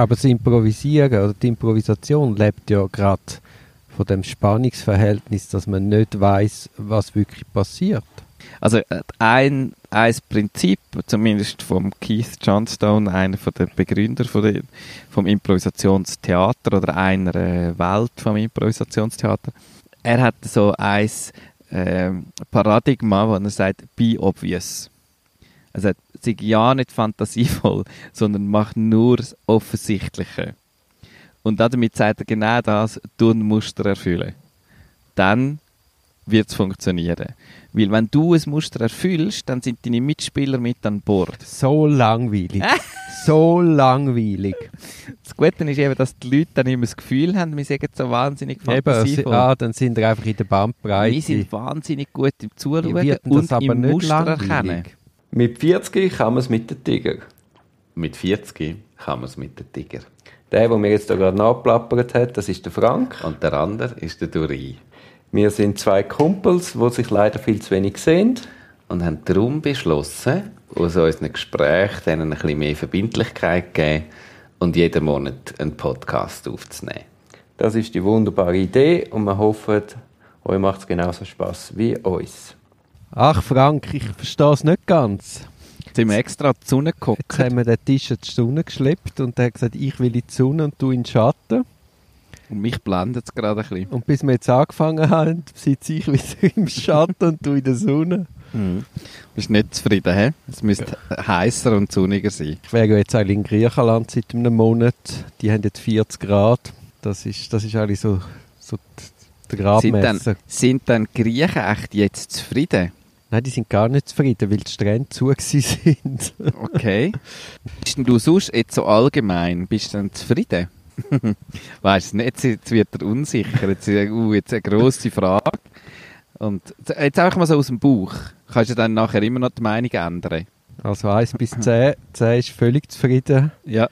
Aber das Improvisieren oder die Improvisation lebt ja gerade von dem Spannungsverhältnis, dass man nicht weiß, was wirklich passiert. Also äh, ein, ein Prinzip, zumindest vom Keith Johnstone, einer von den Begründer von der, vom Improvisationstheater oder einer äh, Welt vom Improvisationstheater, er hat so ein äh, Paradigma, wo er sagt, be obvious. Also sei ja nicht fantasievoll, sondern mach nur das Offensichtliche. Und damit sagt er genau das, du ein Muster erfüllen. Dann wird es funktionieren. Weil wenn du ein Muster erfüllst, dann sind deine Mitspieler mit an Bord. So langweilig. so langweilig. Das Gute ist eben, dass die Leute dann immer das Gefühl haben, wir sind so wahnsinnig fantasievoll. Eben, ah, dann sind wir einfach in der Bandbreite. Wir sind wahnsinnig gut im Zuschauen und im Muster erkennen. Mit 40 kann man es mit den Tiger. Mit 40 kann man es mit den Tiger. Der, der mir jetzt da gerade nachplappert hat, das ist der Frank. Und der andere ist der Duri. Wir sind zwei Kumpels, die sich leider viel zu wenig sehen. Und haben darum beschlossen, aus unseren Gesprächen denen ein bisschen mehr Verbindlichkeit zu geben und jeden Monat einen Podcast aufzunehmen. Das ist die wunderbare Idee und wir hoffen, euch macht es genauso Spaß wie uns. Ach Frank, ich verstehe es nicht ganz. Jetzt sind wir extra die Sonne geguckt. Jetzt haben wir den Tisch in die Sonne geschleppt und er hat gesagt, ich will in die Sonne und du in den Schatten. Und mich blendet es gerade ein bisschen. Und bis wir jetzt angefangen haben, sitze ich wieder im Schatten und du in der Sonne. Mhm. Bist nicht zufrieden, hä? Es müsste ja. heißer und sonniger sein. Ich wäre jetzt eigentlich in Griechenland seit einem Monat. Die haben jetzt 40 Grad. Das ist, das ist eigentlich so, so der Gradmesser. Sind dann, sind dann Griechen echt jetzt zufrieden? Nein, die sind gar nicht zufrieden, weil die Strände zu sind. okay. Bist denn du sonst jetzt so allgemein, bist du dann zufrieden? weißt du nicht, jetzt wird er unsicher. Jetzt, uh, jetzt eine grosse Frage. Und jetzt einfach mal so aus dem Bauch. Kannst du dann nachher immer noch die Meinung ändern? Also 1 bis 10. 10 ist völlig zufrieden. Ja.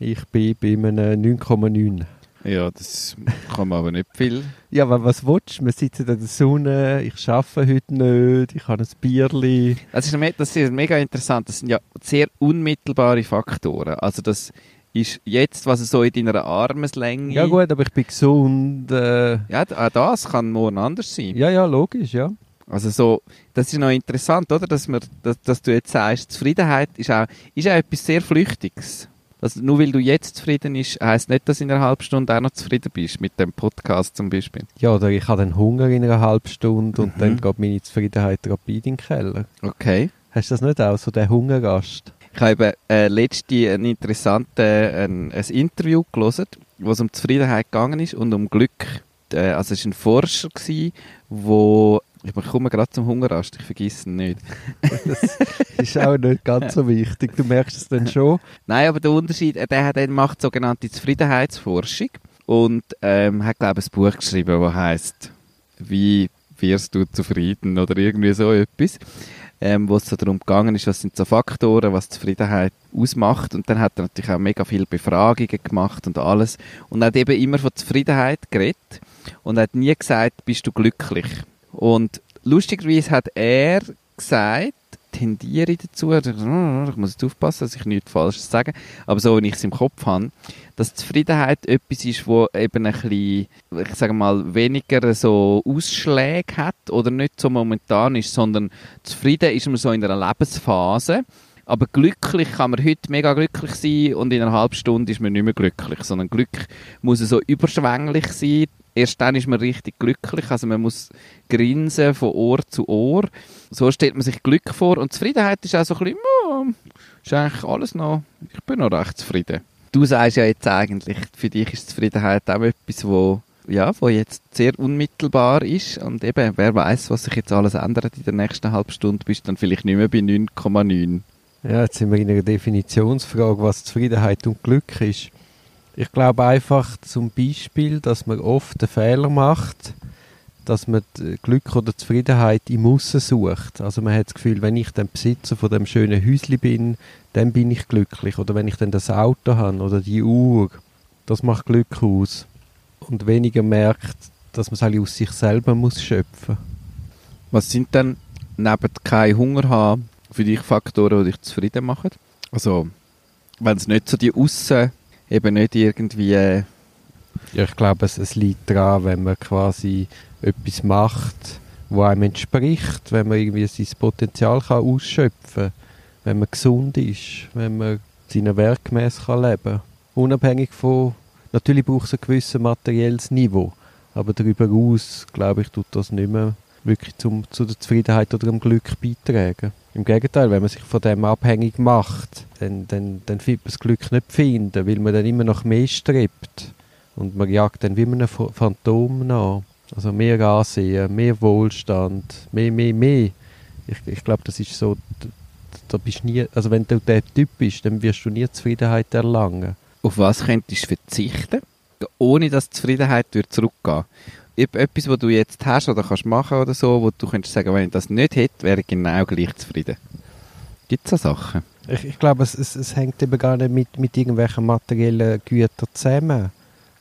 Ich bin bei einem 9,9. Ja, das kann man aber nicht viel. Ja, aber was willst du? Wir sitzen in der Sonne, ich arbeite heute nicht, ich habe ein Bierli. Das ist, das ist mega interessant. Das sind ja sehr unmittelbare Faktoren. Also das ist jetzt, was so in deiner Armeslänge... Ja gut, aber ich bin gesund. Äh. Ja, auch das kann morgen anders sein. Ja, ja, logisch, ja. Also so, das ist noch interessant, oder? Dass, wir, dass, dass du jetzt sagst, Zufriedenheit ist auch, ist auch etwas sehr Flüchtiges. Also nur weil du jetzt zufrieden bist, heisst nicht, dass du in einer halben Stunde auch noch zufrieden bist mit dem Podcast zum Beispiel. Ja, oder ich habe dann Hunger in einer halben Stunde und mhm. dann geht meine Zufriedenheit rapid in den Keller. Okay. Hast du das nicht auch, so der Hungergast? Ich habe äh, letzte ein interessantes ein, ein Interview gelesen, wo es um Zufriedenheit gegangen ist und um Glück. Äh, also es war ein Forscher, der ich komme gerade zum Hungerast, ich vergesse ihn nicht. das ist auch nicht ganz so wichtig, du merkst es dann schon. Nein, aber der Unterschied, äh, der, der macht sogenannte Zufriedenheitsforschung und ähm, hat, glaube ich, ein Buch geschrieben, das heißt «Wie wirst du zufrieden?» oder irgendwie so etwas ähm, wo es so darum gegangen ist, was sind so Faktoren, was Zufriedenheit ausmacht. Und dann hat er natürlich auch mega viele Befragungen gemacht und alles. Und hat eben immer von Zufriedenheit geredet und hat nie gesagt, bist du glücklich. Und lustigerweise hat er gesagt, tendiere ich dazu, ich muss jetzt aufpassen, dass ich nichts Falsches sage, aber so, wie ich es im Kopf habe, dass Zufriedenheit etwas ist, wo eben ein bisschen, ich sage mal, weniger so Ausschläge hat oder nicht so momentan ist, sondern zufrieden ist man so in einer Lebensphase, aber glücklich kann man heute mega glücklich sein und in einer halben Stunde ist man nicht mehr glücklich, sondern Glück muss so überschwänglich sein, erst dann ist man richtig glücklich. Also man muss grinsen von Ohr zu Ohr. So stellt man sich Glück vor. Und Zufriedenheit ist auch so ein bisschen, ist eigentlich alles noch, ich bin noch recht zufrieden. Du sagst ja jetzt eigentlich, für dich ist Zufriedenheit auch etwas, wo ja, wo jetzt sehr unmittelbar ist und eben, wer weiß, was sich jetzt alles ändert in der nächsten halben Stunde, bist du dann vielleicht nicht mehr bei 9,9. Ja, jetzt sind wir in einer Definitionsfrage, was Zufriedenheit und Glück ist. Ich glaube einfach zum Beispiel, dass man oft den Fehler macht, dass man Glück oder Zufriedenheit im Aussen sucht. Also man hat das Gefühl, wenn ich dann Besitzer von dem schönen Häuschen bin, dann bin ich glücklich. Oder wenn ich dann das Auto habe oder die Uhr, das macht Glück aus. Und weniger merkt, dass man es halt aus sich selber muss schöpfen. Was sind denn neben kein Hunger haben für dich Faktoren, die dich zufrieden machen? Also wenn es nicht so die Aussen eben nicht irgendwie... Äh, Ja, ich glaube, es, es liegt daran, wenn man quasi etwas macht, wo einem entspricht, wenn man irgendwie sein Potenzial kann ausschöpfen kann, wenn man gesund ist, wenn man seinen Werk gemäss kann leben. Unabhängig von, natürlich braucht es ein gewisses materielles Niveau, aber darüber hinaus, glaube ich, tut das nicht mehr wirklich zum, zu der Zufriedenheit oder dem Glück beitragen. Im Gegenteil, wenn man sich von dem abhängig macht, dann, dann, dann findet man das Glück nicht finden, weil man dann immer noch mehr strebt. Und man jagt dann wie Ph- Phantom nach. Also mehr Ansehen, mehr Wohlstand, mehr, mehr, mehr. Ich, ich glaube, das ist so, da bist nie, also wenn du der Typ bist, dann wirst du nie Zufriedenheit erlangen. auf was könntest du verzichten, ohne dass Zufriedenheit zurückgehen Etwas, was du jetzt hast oder kannst machen oder so, wo du könntest sagen, wenn ich das nicht hätte, wäre ich genau gleich zufrieden. Gibt es so Sachen? Ich, ich glaube, es, es, es hängt eben gar nicht mit, mit irgendwelchen materiellen Gütern zusammen,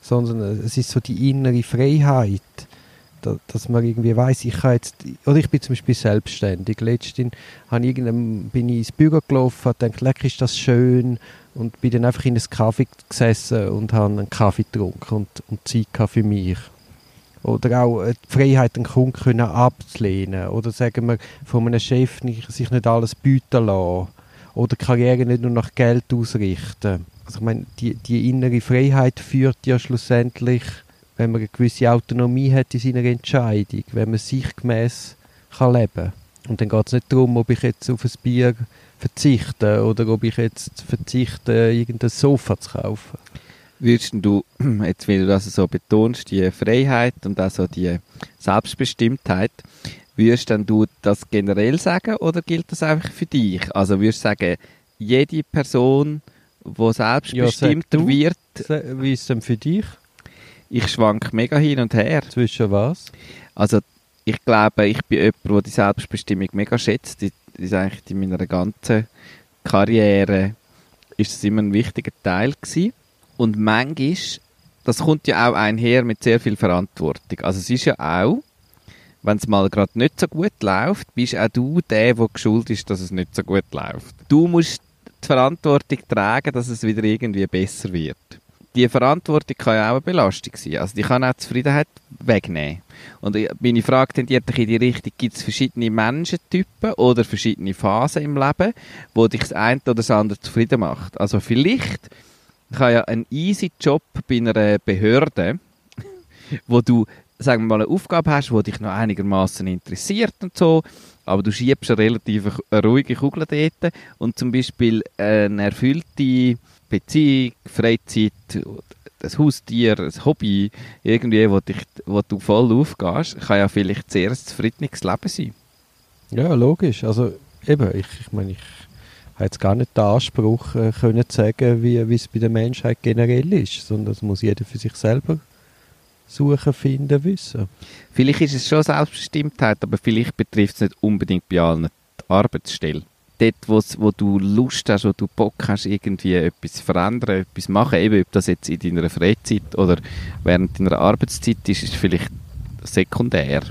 sondern es ist so die innere Freiheit, da, dass man irgendwie weiß, ich kann jetzt, oder ich bin zum Beispiel selbstständig. Letztens bin ich ins Büro gelaufen, habe gedacht, leck, ist das schön und bin dann einfach in einen Kaffee gesessen und habe einen Kaffee getrunken und, und Zeit für mich. Oder auch äh, die Freiheit, einen Kunden können abzulehnen. Oder sagen wir, von einem Chef nicht, sich nicht alles bieten lassen. Oder Karriere nicht nur nach Geld ausrichten. Also ich meine, die, die innere Freiheit führt ja schlussendlich, wenn man eine gewisse Autonomie hat in seiner Entscheidung, wenn man sich gemäß kann leben Und dann geht es nicht darum, ob ich jetzt auf ein Bier verzichte oder ob ich jetzt verzichte, irgendein Sofa zu kaufen. Würdest du, jetzt weil du das so betonst, die Freiheit und auch so die Selbstbestimmtheit, würdest denn du das generell sagen oder gilt das einfach für dich? Also würdest du sagen, jede Person, die selbstbestimmter Ja, wird, Wie ist es denn für dich? ich schwank mega hin und her. Zwischen was? Also ich glaube, ich bin jemand, der die Selbstbestimmung mega schätzt. Die ist eigentlich in meiner ganzen Karriere ist es immer ein wichtiger Teil gewesen. Und manchmal, das kommt ja auch einher mit sehr viel Verantwortung. Also es ist ja auch, wenn es mal gerade nicht so gut läuft, bist auch du der, der geschuld ist, dass es nicht so gut läuft. Du musst die Verantwortung tragen, dass es wieder irgendwie besser wird. Die Verantwortung kann ja auch eine Belastung sein. Also die kann auch Zufriedenheit wegnehmen. Und meine Frage tendiert in die Richtung, gibt es verschiedene Menschentypen oder verschiedene Phasen im Leben, wo dich das eine oder das andere zufrieden macht? Also vielleicht kann ja ein easy Job bei einer Behörde, wo du, sagen wir mal, eine Aufgabe hast, die dich noch einigermaßen interessiert und so, aber du schiebst eine relativ ruhige Kugel dort und zum Beispiel eine erfüllte Beziehung, Freizeit, ein Haustier, ein Hobby, irgendwie, wo, dich, wo du voll aufgehst, kann ja vielleicht sehr zufriedenes Leben sein. Ja, logisch. Also eben, ich, ich meine, ich habe jetzt gar nicht den Anspruch äh, können zu sagen, wie es bei der Menschheit generell ist, sondern das muss jeder für sich selber suchen, finden, wissen. Vielleicht ist es schon Selbstbestimmtheit, aber vielleicht betrifft es nicht unbedingt bei allen die Arbeitsstelle. Dort, wo du Lust hast, wo du Bock hast, irgendwie etwas verändern, etwas machen, eben ob das jetzt in deiner Freizeit oder während deiner Arbeitszeit ist, ist vielleicht sekundär.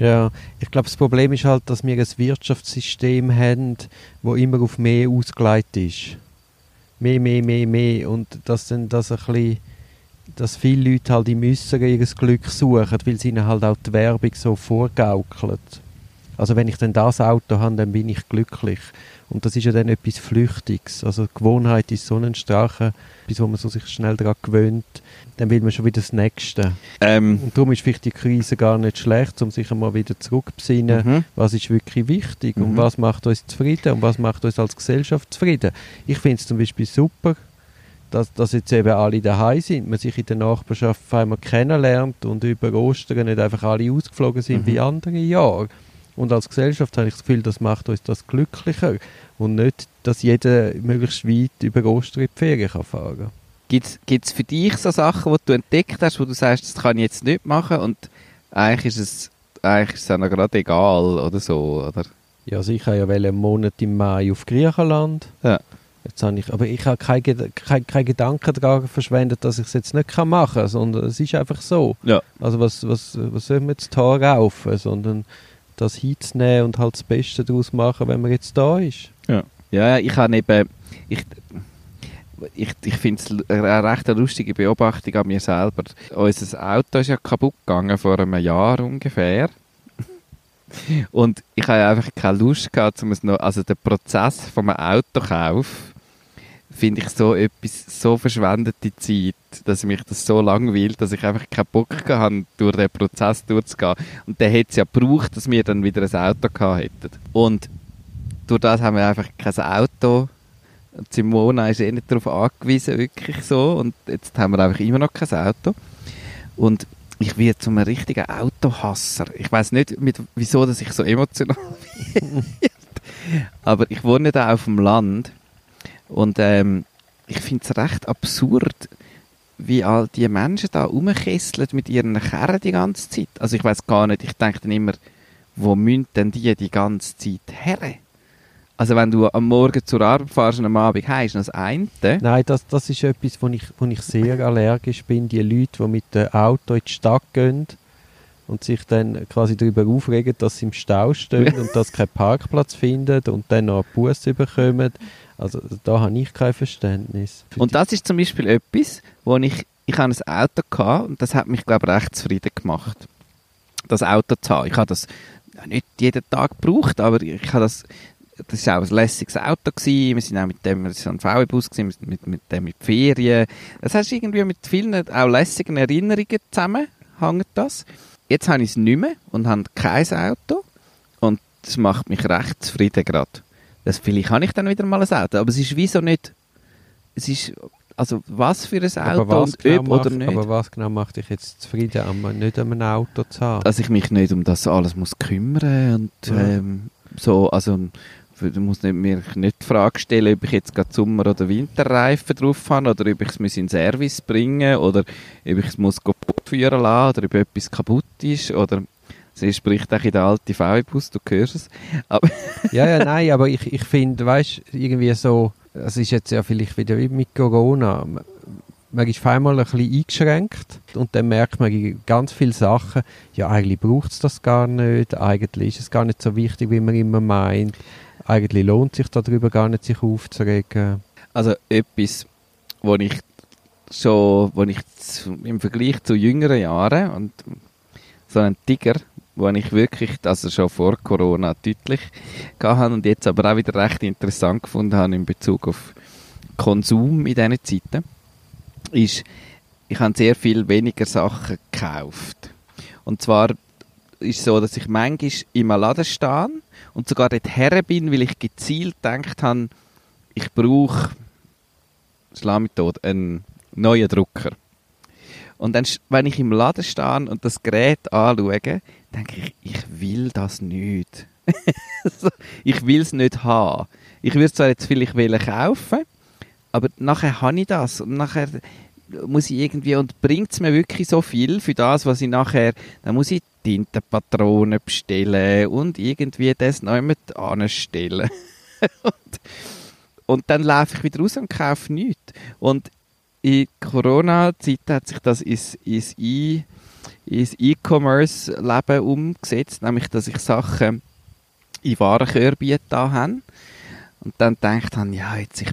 Ja, ich glaube, das Problem ist halt, dass wir ein Wirtschaftssystem haben, wo immer auf mehr ausgelegt ist. Mehr, mehr, mehr, mehr. Und dass dann das ein bisschen, dass viele Leute halt in müssen ihr Glück suchen, weil sie ihnen halt auch die Werbung so vorgaukelt. Also wenn ich dann das Auto habe, dann bin ich glücklich. Und das ist ja dann etwas Flüchtiges. Also die Gewohnheit ist so ein starker, bis wo man so sich schnell daran gewöhnt, dann will man schon wieder das Nächste. Ähm, Und darum ist vielleicht die Krise gar nicht schlecht, um sich einmal wieder zurückzubesinnen, mhm. was ist wirklich wichtig und Mhm. was macht uns zufrieden und was macht uns als Gesellschaft zufrieden. Ich finde es zum Beispiel super, dass, dass jetzt eben alle daheim sind, man sich in der Nachbarschaft auf einmal kennenlernt und über Ostern nicht einfach alle ausgeflogen sind Mhm. wie andere Jahre. Und als Gesellschaft habe ich das Gefühl, das macht uns das glücklicher und nicht, dass jeder möglichst weit über Ostern in die Ferien kann fahren kann. Gibt es für dich so Sachen, die du entdeckt hast, wo du sagst, das kann ich jetzt nicht machen und eigentlich ist es, eigentlich ist es auch noch gerade egal oder so, oder? Ja, also ich habe ja einen Monat im Mai auf Griechenland. Ja. Jetzt habe ich, aber ich habe keine, keine, keine Gedanken daran verschwendet, dass ich es jetzt nicht machen kann, sondern es ist einfach so. Ja. Also was, was, was soll man jetzt da raufen, sondern das hinzunehmen und halt das Beste daraus machen, wenn man jetzt da ist. Ja, ja ich habe eben, ich, ich, ich finde es eine recht lustige Beobachtung an mir selber. Unser Auto ist ja kaputt gegangen vor einem Jahr ungefähr. Und ich habe einfach keine Lust gehabt, um es noch, also der Prozess vom Autokauf finde ich so etwas, so verschwendete Zeit, dass mich das so langweilt, dass ich einfach keinen Bock habe, durch den Prozess durchzugehen. Und der hätte es ja gebraucht, dass wir dann wieder ein Auto gehabt hätten. Und durch das haben wir einfach kein Auto. Simona ist eh nicht darauf angewiesen, wirklich so. Und jetzt haben wir einfach immer noch kein Auto. Und ich werde zu einem richtigen Autohasser. Ich weiß nicht, mit, wieso dass ich so emotional bin. Aber ich wohne da auf dem Land und ähm, ich finde es recht absurd, wie all die Menschen da rumkesseln mit ihren Kerren die ganze Zeit. Also ich weiß gar nicht, ich denke dann immer, wo müssen denn die die ganze Zeit her? Also wenn du am Morgen zur Arbeit fährst und am Abend heimst, das eine. Nein, das, das ist etwas, wo ich, wo ich sehr allergisch bin. Die Leute, die mit dem Auto in die Stadt gehen und sich dann quasi darüber aufregen, dass sie im Stau stehen und dass sie keinen Parkplatz finden und dann noch einen Bus bekommen. Also da habe ich kein Verständnis. Und das ist zum Beispiel etwas, wo ich, ich habe ein Auto gehabt und das hat mich, glaube ich, recht zufrieden gemacht, das Auto zu haben. Ich habe das nicht jeden Tag gebraucht, aber ich habe das das war auch ein lässiges Auto. Gewesen. Wir sind auch mit dem, das war ein VW-Bus, mit, mit, mit dem mit Ferien. Das heißt irgendwie mit vielen auch lässigen Erinnerungen zusammen, hängt das. Jetzt habe ich es nicht mehr und habe kein Auto. Und das macht mich recht zufrieden gerade. Das, vielleicht habe ich dann wieder mal ein Auto, aber es ist wieso nicht, es ist, also was für ein Auto und genau ob macht, oder nicht. Aber was genau macht dich jetzt zufrieden, am, nicht an einem Auto zu haben? Dass ich mich nicht um das alles muss kümmern und Ja. ähm, so, also du musst nicht, mir nicht die Frage stellen, ob ich jetzt gerade Sommer- oder Winterreifen drauf habe oder ob ich es muss in den Service bringen oder ob ich es muss kaputt führen lassen oder ob etwas kaputt ist oder sie spricht auch in der alten VW-Bus, du hörst es. Aber ja, ja, nein, aber ich, ich finde, weißt irgendwie so, es ist jetzt ja vielleicht wieder wie mit Corona. Man- ist einmal ein bisschen eingeschränkt und dann merkt man ganz viele Sachen, ja, eigentlich braucht es das gar nicht, eigentlich ist es gar nicht so wichtig, wie man immer meint. Eigentlich lohnt sich darüber gar nicht, sich aufzuregen. Also etwas, wo ich schon, wo ich im Vergleich zu jüngeren Jahren und so einen Tiger, wo ich wirklich, also schon vor Corona deutlich habe und jetzt aber auch wieder recht interessant gefunden habe in Bezug auf Konsum in diesen Zeiten, ist, ich habe sehr viel weniger Sachen gekauft. Und zwar ist so, dass ich manchmal im Laden stehe und sogar dort her bin, weil ich gezielt gedacht habe, ich brauche schlag mich tot, einen neuen Drucker. Und dann, wenn ich im Laden stehe und das Gerät anschaue, denke ich, ich will das nicht. Ich will es nicht haben. Ich würde es zwar jetzt vielleicht wollen kaufen, aber nachher habe ich das und nachher muss ich irgendwie, und bringt es mir wirklich so viel für das, was ich nachher, dann muss ich Tintenpatronen bestellen und irgendwie das noch jemand anstellen. und, und dann laufe ich wieder raus und kaufe nichts. Und in Corona-Zeit hat sich das ins, ins, ins E-Commerce-Leben umgesetzt, nämlich, dass ich Sachen in Warenkörbe da habe und dann gedacht habe, ja, jetzt, ich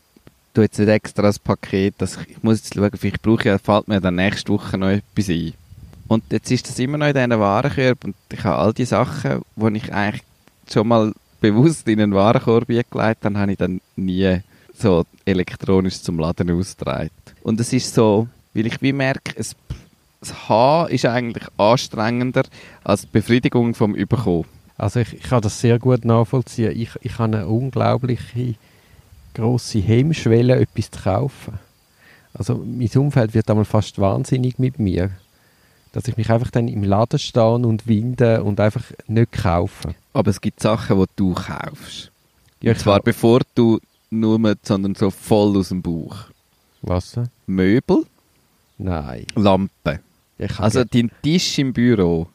tue jetzt nicht extra das Paket, dass ich, muss jetzt schauen, vielleicht brauche ich, fällt mir dann nächste Woche noch etwas ein. Und jetzt ist das immer noch in diesen Warenkorb und ich habe all die Sachen, die ich eigentlich schon mal bewusst in einen Warenkorb gelegt habe, habe ich dann nie so elektronisch zum Laden ausgetragen. Und es ist so, weil ich wie merke, es, das Haben ist eigentlich anstrengender als die Befriedigung vom Überkommen. Also ich, ich kann das sehr gut nachvollziehen. Ich, ich habe eine unglaubliche grosse Hemmschwelle, etwas zu kaufen. Also mein Umfeld wird einmal fast wahnsinnig mit mir. Dass ich mich einfach dann im Laden stehe und winde und einfach nicht kaufe. Aber es gibt Sachen, die du kaufst. Ja, Und zwar bevor du nur, mit- sondern so voll aus dem Bauch. Was? Möbel, Nein. Lampen. Also dein Tisch im Büro.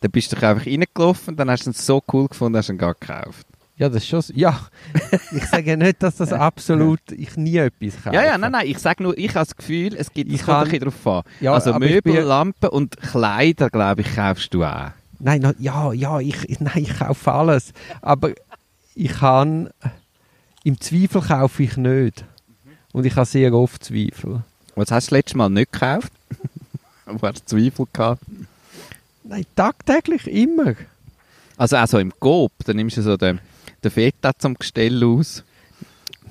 Da bist du doch einfach reingelaufen, dann hast du ihn so cool gefunden, hast du ihn gar gekauft. Ja, das ist schon. so- Ja, ich sage ja nicht, dass das absolut ich nie etwas kaufe. Ja, ja, nein, nein, ich sage nur, ich habe das Gefühl, es gibt, Ich es kommt ein kann- drauf an. Ja, also Möbel, Lampen und Kleider, glaube ich, kaufst du auch. Nein, na, ja, ja, ich, ich- nein, ich kaufe alles. Aber ich kann. Im Zweifel kaufe ich nicht. Und ich habe sehr oft Zweifel. Was hast du das letzte Mal nicht gekauft? Wo hast du Zweifel gehabt? Nein, tagtäglich immer. Also auch so im Coop, dann nimmst du so den, den Feta zum Gestell aus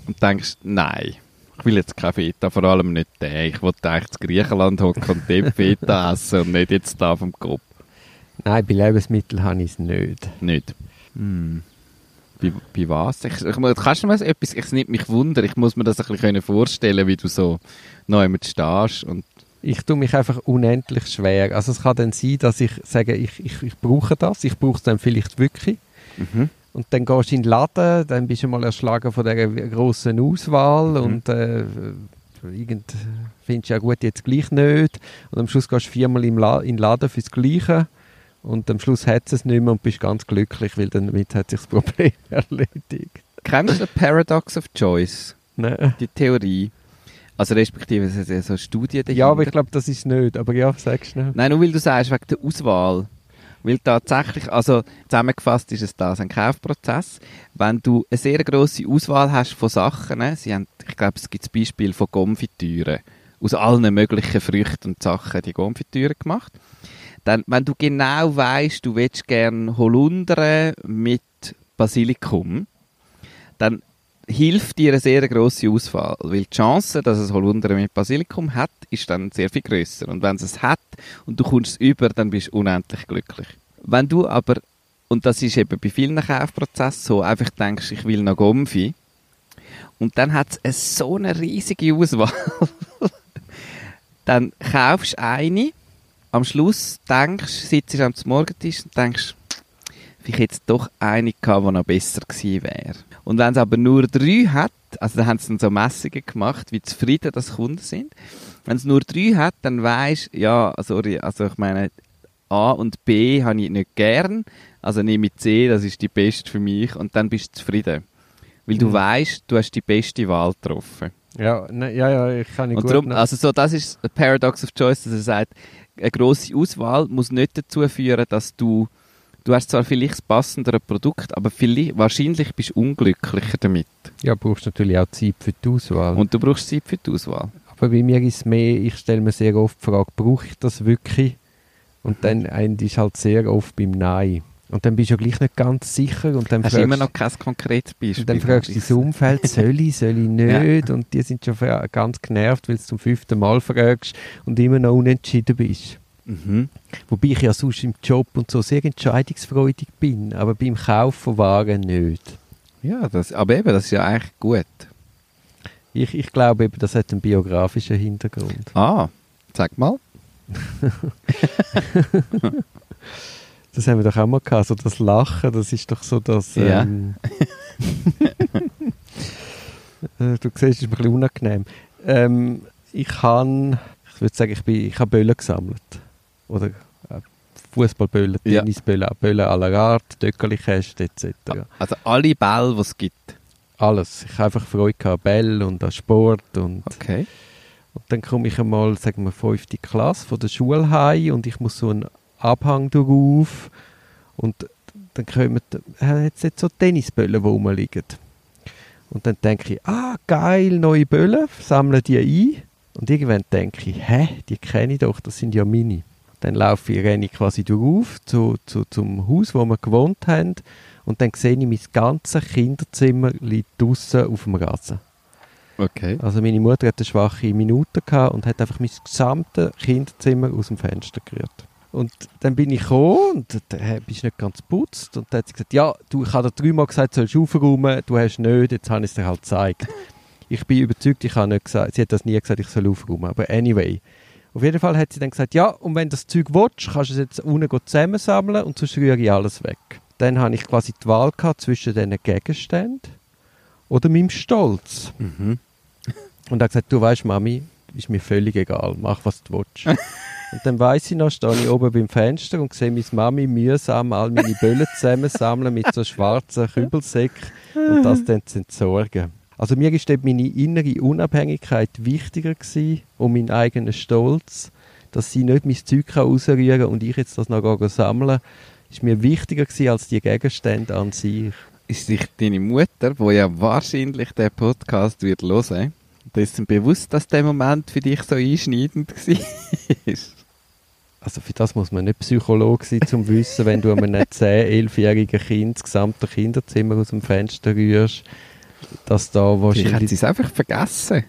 und denkst, nein, ich will jetzt kein Feta, vor allem nicht den. Ich wollte eigentlich zu Griechenland hocken und dort Feta essen und nicht jetzt da vom Coop. Nein, bei Lebensmitteln habe ich es nicht. Nicht. Hm. Bei, bei was? Ich, ich, kannst du mir etwas, es nimmt mich Wunder, ich muss mir das ein bisschen vorstellen, wie du so noch immer stehst und ich tue mich einfach unendlich schwer. Also es kann dann sein, dass ich sage, ich, ich, ich brauche das, ich brauche es dann vielleicht wirklich. Mhm. Und dann gehst du in den Laden, dann bist du mal erschlagen von dieser grossen Auswahl Mhm. und äh, irgend findest du ja gut, jetzt gleich nicht. Und am Schluss gehst du viermal im La in den Laden fürs Gleiche. Und am Schluss hat es nicht mehr und bist ganz glücklich, weil damit hat sich das Problem erledigt. Kennst du den Paradox of Choice? Nein. Die Theorie? Also respektive es ist so eine Studie dahinter. Ja, aber ich glaube, das ist nicht. Aber ja, sag schnell. Nein, nur weil du sagst, wegen der Auswahl. Weil tatsächlich, also zusammengefasst ist es das, ein Kaufprozess. Wenn du eine sehr grosse Auswahl hast von Sachen, ne, sie haben, ich glaube, es gibt das Beispiel von Konfitüren, aus allen möglichen Früchten und Sachen die Konfitüren gemacht. Dann, wenn du genau weißt, du willst gerne Holunder mit Basilikum, dann hilft dir eine sehr grosse Auswahl, weil die Chance, dass es Holunder mit Basilikum hat, ist dann sehr viel größer. Und wenn es es hat und du kommst es über, dann bist du unendlich glücklich. Wenn du aber, und das ist eben bei vielen Kaufprozessen so, einfach denkst, ich will noch Gomfi, und dann hat es so eine riesige Auswahl, dann kaufst du eine, am Schluss denkst, sitzt am Morgentisch und denkst, ich hätte jetzt doch eine gehabt, die noch besser gewesen wäre. Und wenn es aber nur drei hat, also da haben sie dann so Messungen gemacht, wie zufrieden das Kunden sind. Wenn es nur drei hat, dann weisst ja, sorry, also ich meine, A und B habe ich nicht gern, also nehme ich C, das ist die beste für mich, und dann bist du zufrieden. Weil du Mhm. weißt, du hast die beste Wahl getroffen. Ja, ne, ja, ja, ich kann nicht Und gut nach- also so, das ist ein Paradox of Choice, dass er sagt, eine grosse Auswahl muss nicht dazu führen, dass du, du hast zwar vielleicht das passendere Produkt, aber vielleicht, wahrscheinlich bist du unglücklicher damit. Ja, brauchst natürlich auch Zeit für die Auswahl. Und du brauchst Zeit für die Auswahl. Aber bei mir ist es mehr, ich stelle mir sehr oft die Frage, brauche ich das wirklich? Und dann endest halt sehr oft beim Nein. Und dann bist du ja gleich nicht ganz sicher und dann Hast du fragst immer noch kein konkretes Beispiel? und dann fragst du das Umfeld, soll ich, soll ich nicht? Und die sind schon ganz genervt, weil du zum fünften Mal fragst und immer noch unentschieden bist. Mhm. Wobei ich ja sonst im Job und so sehr entscheidungsfreudig bin, aber beim Kauf von Waren nicht. Ja, das, aber eben, das ist ja eigentlich gut. Ich, ich glaube eben, das hat einen biografischen Hintergrund. Ah, sag mal. Das haben wir doch auch mal gehabt, so das Lachen, das ist doch so das... Ja. Ähm, Äh, du siehst, es ist mir ein bisschen unangenehm. Ähm, ich habe, ich würde sagen, ich, bin, ich habe Böllen gesammelt. Oder äh, Fußballböllen, Ja. Tennisböllen, Böllen à la Art, Döckerli-Käste etc. Also alle Bälle, die es gibt. Alles. Ich habe einfach Freude an Bälle und an Sport und Okay. Und dann komme ich einmal, sagen wir, fünfte Klasse von der Schule heim und ich muss so einen Abhang drauf und dann kommen jetzt so Tennisböllen, die rumliegen. Und dann denke ich, ah, geil, neue Böllen, sammle die ein. Und irgendwann denke ich, hä, die kenne ich doch, das sind ja meine. Dann laufe ich, renne ich quasi drauf zu, zu, zum Haus, wo wir gewohnt haben. Und dann sehe ich, mein ganzes Kinderzimmer liegt draussen auf dem Rasen. Okay. Also meine Mutter hat eine schwache Minute gehabt und hat einfach mein gesamtes Kinderzimmer aus dem Fenster gerührt. Und dann bin ich gekommen und dann bist du nicht ganz putzt und dann hat sie gesagt, ja, du, ich habe dir dreimal gesagt, du sollst aufräumen, du hast nicht, jetzt habe ich es dir halt gezeigt. Ich bin überzeugt, ich habe nicht gesagt, sie hat das nie gesagt, ich soll aufräumen, aber anyway. Auf jeden Fall hat sie dann gesagt, ja, und wenn du das Zeug willst, kannst du es jetzt unten zusammensammeln und sonst rühre ich alles weg. Dann habe ich quasi die Wahl gehabt zwischen diesen Gegenständen oder meinem Stolz. Mhm. Und er hat gesagt, du weißt, Mami, ist mir völlig egal, mach was du willst. und dann weiss ich noch, stehe ich oben beim Fenster und sehe meine Mami mühsam all meine Böllen zusammensammeln mit so schwarzen Kübelsäcken und das dann zu entsorgen. Also mir ist dort meine innere Unabhängigkeit wichtiger gewesen und mein eigener Stolz, dass sie nicht mein Zeug kann rausrühren kann und ich jetzt das noch sammeln ist mir wichtiger gewesen als die Gegenstände an sich. Ist sich deine Mutter, die ja wahrscheinlich den Podcast wird hören, währenddessen bewusst, dass der Moment für dich so einschneidend war? Also für das muss man nicht Psychologe sein, um zu wissen, wenn du einem 10-, 11-jährigen Kind das gesamte Kinderzimmer aus dem Fenster rührst, dass da wahrscheinlich... sie es einfach vergessen.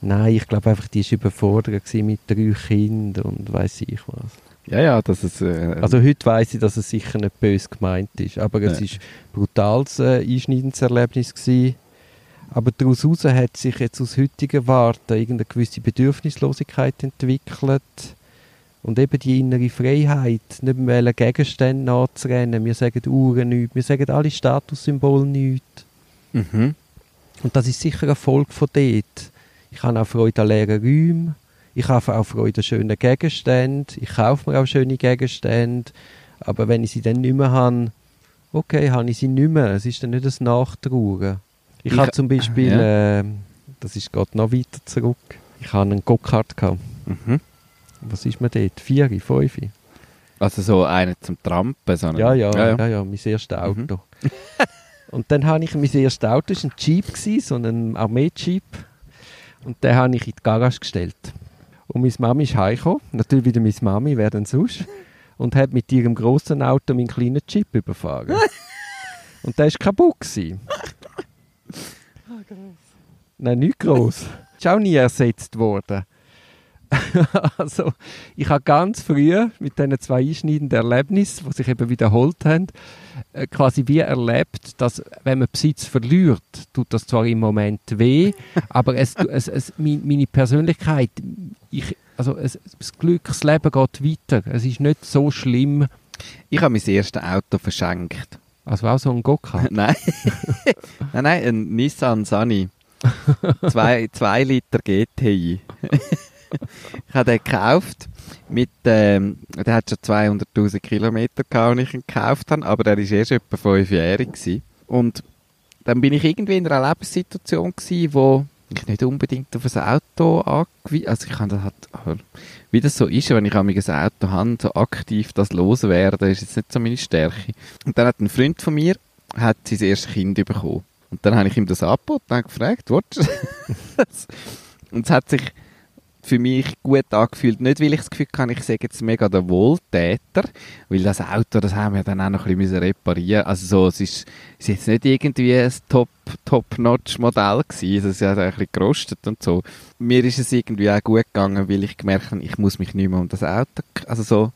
Nein, ich glaube einfach, die war überfordert mit drei Kindern und weiß ich was. Ja, ja, dass es... Äh, Also heute weiß ich, dass es sicher nicht böse gemeint ist, aber es Ja. ist ein brutales, äh, einschneidendes Erlebnis gewesen. Aber daraus heraus hat sich jetzt aus heutiger Warte irgendeine gewisse Bedürfnislosigkeit entwickelt und eben die innere Freiheit, nicht mehr Gegenstände nachzurennen. Wir sagen Uhren nichts, wir sagen alle Statussymbole nichts. mhm. Und das ist sicher ein Erfolg von dort. Ich habe auch Freude an leeren Räumen. Ich habe auch Freude an schönen Gegenständen. Ich kaufe mir auch schöne Gegenstände. Aber wenn ich sie dann nicht mehr habe, okay, habe ich sie nicht mehr. Es ist dann nicht das Nachtrauern. Ich, Ich- habe zum Beispiel, äh, das ist gerade noch weiter zurück, ich habe einen Go-Kart gehabt. Mhm. Was ist mir dort? Vier, fünf? Also so einen zum Trampen. So einen- Ja, ja, ja, ja, ja. ja, mein erstes Auto. und dann habe ich, mein erstes Auto war ein Jeep, gewesen, so ein Armee-Jeep. Und den habe ich in die Garage gestellt. Und meine Mami ist heimgekommen, natürlich wieder meine Mami, wer denn sonst, und hat mit ihrem grossen Auto meinen kleinen Jeep überfahren. und der war kaputt. Gewesen. Nein, nicht gross. Ist auch nie ersetzt worden. also, ich habe ganz früh mit diesen zwei einschneidenden Erlebnissen, die sich eben wiederholt haben, äh, quasi wie erlebt, dass wenn man Besitz verliert, tut das zwar im Moment weh, aber es, es, es, mein- meine Persönlichkeit, ich, also es, das Glück, das Leben geht weiter. Es ist nicht so schlimm. Ich habe mein erstes Auto verschenkt. Also auch so ein Gokart. nein. nein, nein, ein Nissan Sunny. zwei, zwei Liter GTI. Ich habe den gekauft. Mit, ähm, der hat schon 200'000 Kilometer gehabt, als ich ihn gekauft habe, aber der war erst etwa fünfjährig. Gewesen. Und dann bin ich irgendwie in einer Lebenssituation gewesen, wo ich nicht unbedingt auf ein Auto angewiesen Also ich das halt, wie das so ist, wenn ich einmal ein Auto habe, so aktiv das loswerden, ist jetzt nicht so meine Stärke. Und dann hat ein Freund von mir hat sein erstes Kind bekommen. Und dann habe ich ihm das angeboten und habe gefragt, willst du das? Und es hat sich für mich gut angefühlt. Nicht, weil ich das Gefühl habe, ich sage jetzt mega der Wohltäter, weil das Auto, das haben wir dann auch noch ein bisschen reparieren Also so, es ist, es ist jetzt nicht irgendwie ein Top, Top-Notch-Modell gewesen, es ist ja ein bisschen gerostet und so. Mir ist es irgendwie auch gut gegangen, weil ich gemerkt habe, ich muss mich nicht mehr um das Auto, also so,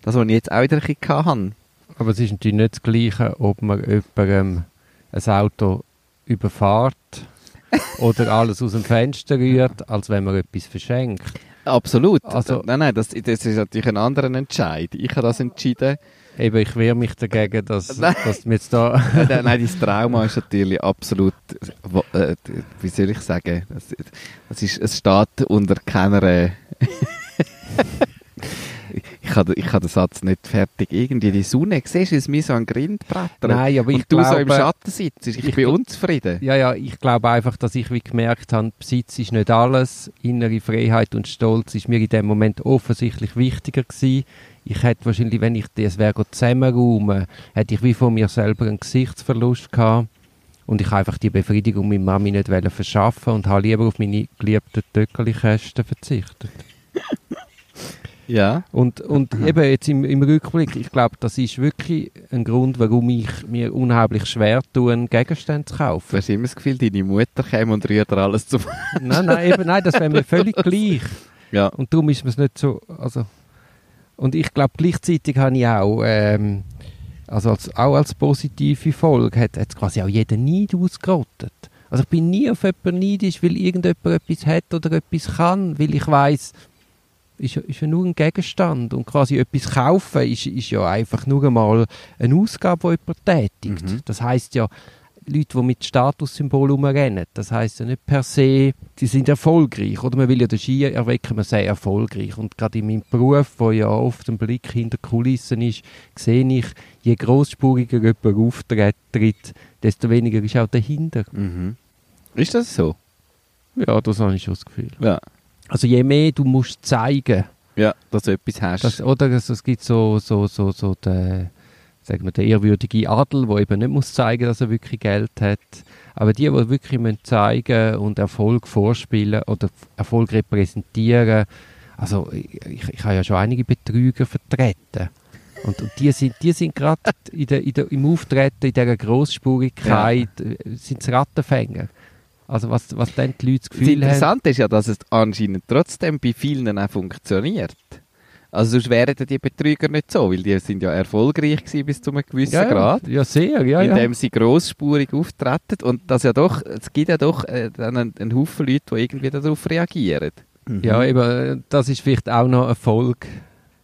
das, was ich jetzt auch wieder ein bisschen hatte. Aber es ist natürlich nicht das Gleiche, ob man jemandem ein Auto überfährt oder alles aus dem Fenster rührt, als wenn man etwas verschenkt. Absolut. Also- nein, nein, das, das ist natürlich ein anderer Entscheid. Ich habe das entschieden. Eben, ich wehre mich dagegen, dass, Nein. dass wir jetzt da... Nein, nein, dein Trauma ist natürlich absolut, äh, wie soll ich sagen, das, das ist, es steht unter keiner, ich habe ich habe den Satz nicht fertig, irgendwie die Sonne, siehst du, es mir so ein Grind brettert. Nein, aber ich und du so im glaube- Schatten sitzt, ich, ich bin unzufrieden. Ja, ja, ich glaube einfach, dass ich wie gemerkt habe, Besitz ist nicht alles. Innere Freiheit und Stolz ist mir in dem Moment offensichtlich wichtiger gewesen. Ich hätte wahrscheinlich, wenn ich das wäre zusammenräumen, hätte ich wie von mir selber einen Gesichtsverlust gehabt. Und ich habe einfach die Befriedigung meiner Mami nicht wollen verschaffen und habe lieber auf meine geliebten Töckeli-Kästen verzichtet. Ja. Und, und eben jetzt im, im Rückblick, ich glaube, das ist wirklich ein Grund, warum ich mir unheimlich schwer tue, einen Gegenstand zu Du kaufen. hast immer das Gefühl, deine Mutter käme und rührt alles zum... nein, nein, eben, nein, das wäre mir völlig gleich. Ja. Und darum ist es nicht so, also, und ich glaube, gleichzeitig habe ich auch, ähm, also als, auch als positive Folge, hat, hat quasi auch jeder Neid ausgerottet. Also ich bin nie auf jemanden neidisch, weil irgendjemand etwas hat oder etwas kann, weil ich weiß ist, ja- ist ja nur ein Gegenstand und quasi etwas kaufen ist, ist ja einfach nur einmal eine Ausgabe, die jemand tätigt. Mhm. Das heißt ja, Leute, die mit Statussymbolen rumrennen, das heißt ja nicht per se, sie sind erfolgreich. Oder man will ja den Ski erwecken, man sei erfolgreich. Und gerade in meinem Beruf, wo ja oft ein Blick hinter Kulissen ist, sehe ich, je großspuriger jemand auftritt, desto weniger ist auch dahinter. Mhm. Ist das so? Ja, das habe ich schon das Gefühl. Ja. Also je mehr du musst zeigen, Ja, dass du etwas hast. Das, oder es, es gibt so, so, so, so den, sagen wir, der ehrwürdige Adel, der eben nicht muss zeigen, dass er wirklich Geld hat. Aber die, die wirklich müssen zeigen und Erfolg vorspielen oder Erfolg repräsentieren, also ich, ich habe ja schon einige Betrüger vertreten. Und, und die sind, die sind gerade in der, in der, im Auftreten, in dieser Grossspurigkeit, ja. sind Rattenfänger. Also was, was dann die Leute das Gefühl Das Interessante haben, ist ja, dass es anscheinend trotzdem bei vielen auch funktioniert. Also sonst wären die Betrüger nicht so, weil die sind ja erfolgreich gewesen bis zu einem gewissen ja, Grad. Ja, sehr, ja, Indem ja. sie grossspurig auftreten und das ja doch, es gibt ja doch äh, einen, einen Haufen Leute, die irgendwie darauf reagieren. Mhm. Ja, eben, das ist vielleicht auch noch ein Erfolg,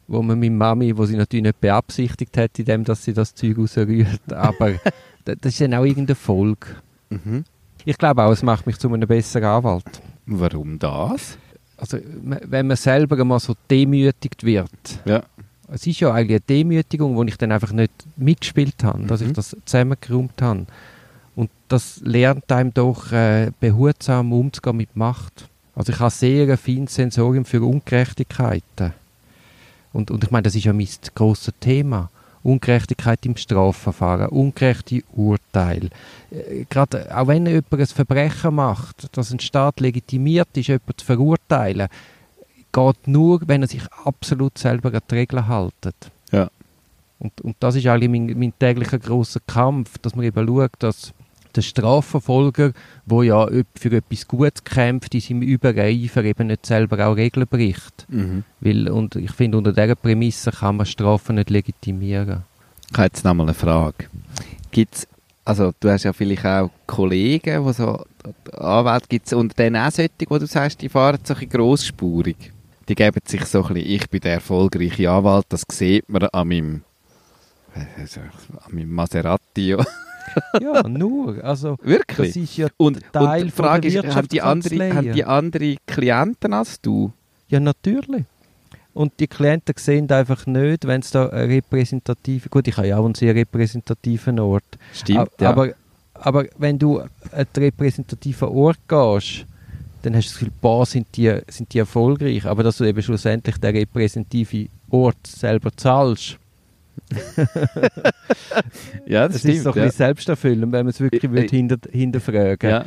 wo man mit Mami, wo sie natürlich nicht beabsichtigt hat, indem dass sie das Zeug rausrührt, aber das ist dann auch irgendein Erfolg. Mhm. Ich glaube auch, es macht mich zu einem besseren Anwalt. Warum das? Also, wenn man selber mal so demütigt wird. Ja. Es ist ja eigentlich eine Demütigung, wo ich dann einfach nicht mitgespielt habe, dass Mhm. ich das zusammengeräumt habe. Und das lernt einem doch äh, behutsam umzugehen mit Macht. Also ich habe sehr ein feines Sensorium für Ungerechtigkeiten. Und, und ich meine, das ist ja mein grosses Thema. Ungerechtigkeit im Strafverfahren, ungerechte Urteile. Äh, Gerade auch wenn jemand ein Verbrechen macht, dass ein Staat legitimiert ist, jemanden zu verurteilen, geht nur, wenn er sich absolut selber an die Regeln hält. Ja. Und, und das ist eigentlich mein, mein täglicher großer Kampf, dass man eben schaut, dass der Strafverfolger, wo ja für etwas Gutes kämpft, in seinem Übereifer eben nicht selber auch Regeln bricht. Mhm. Weil, und ich finde, unter dieser Prämisse kann man Strafen nicht legitimieren. Ich habe jetzt noch mal eine Frage. Gibt's, also du hast ja vielleicht auch Kollegen, die so Anwälte gibt es unter denen auch solche, wo du sagst, die fahren so ein grossspurig. Die geben sich so ein bisschen, ich bin der erfolgreiche Anwalt, das sieht man an meinem, also, an meinem Maserati. Ja, nur. Also, Wirklich? das ist ja Und, Teil und die Frage ist, haben die, andere, haben die andere Klienten als du? Ja, natürlich. Und die Klienten sehen einfach nicht, wenn es da repräsentative, gut, ich habe ja auch einen sehr repräsentativen Ort, Stimmt, A- ja. aber, aber wenn du an einen repräsentativen Ort gehst, dann hast du das Gefühl, boah, sind die, sind die erfolgreich, aber dass du eben schlussendlich den repräsentative Ort selber zahlst, ja, das, ist so ein bisschen selbsterfüllend, wenn man es wirklich Äh, würde hinter, hinterfragen Ja.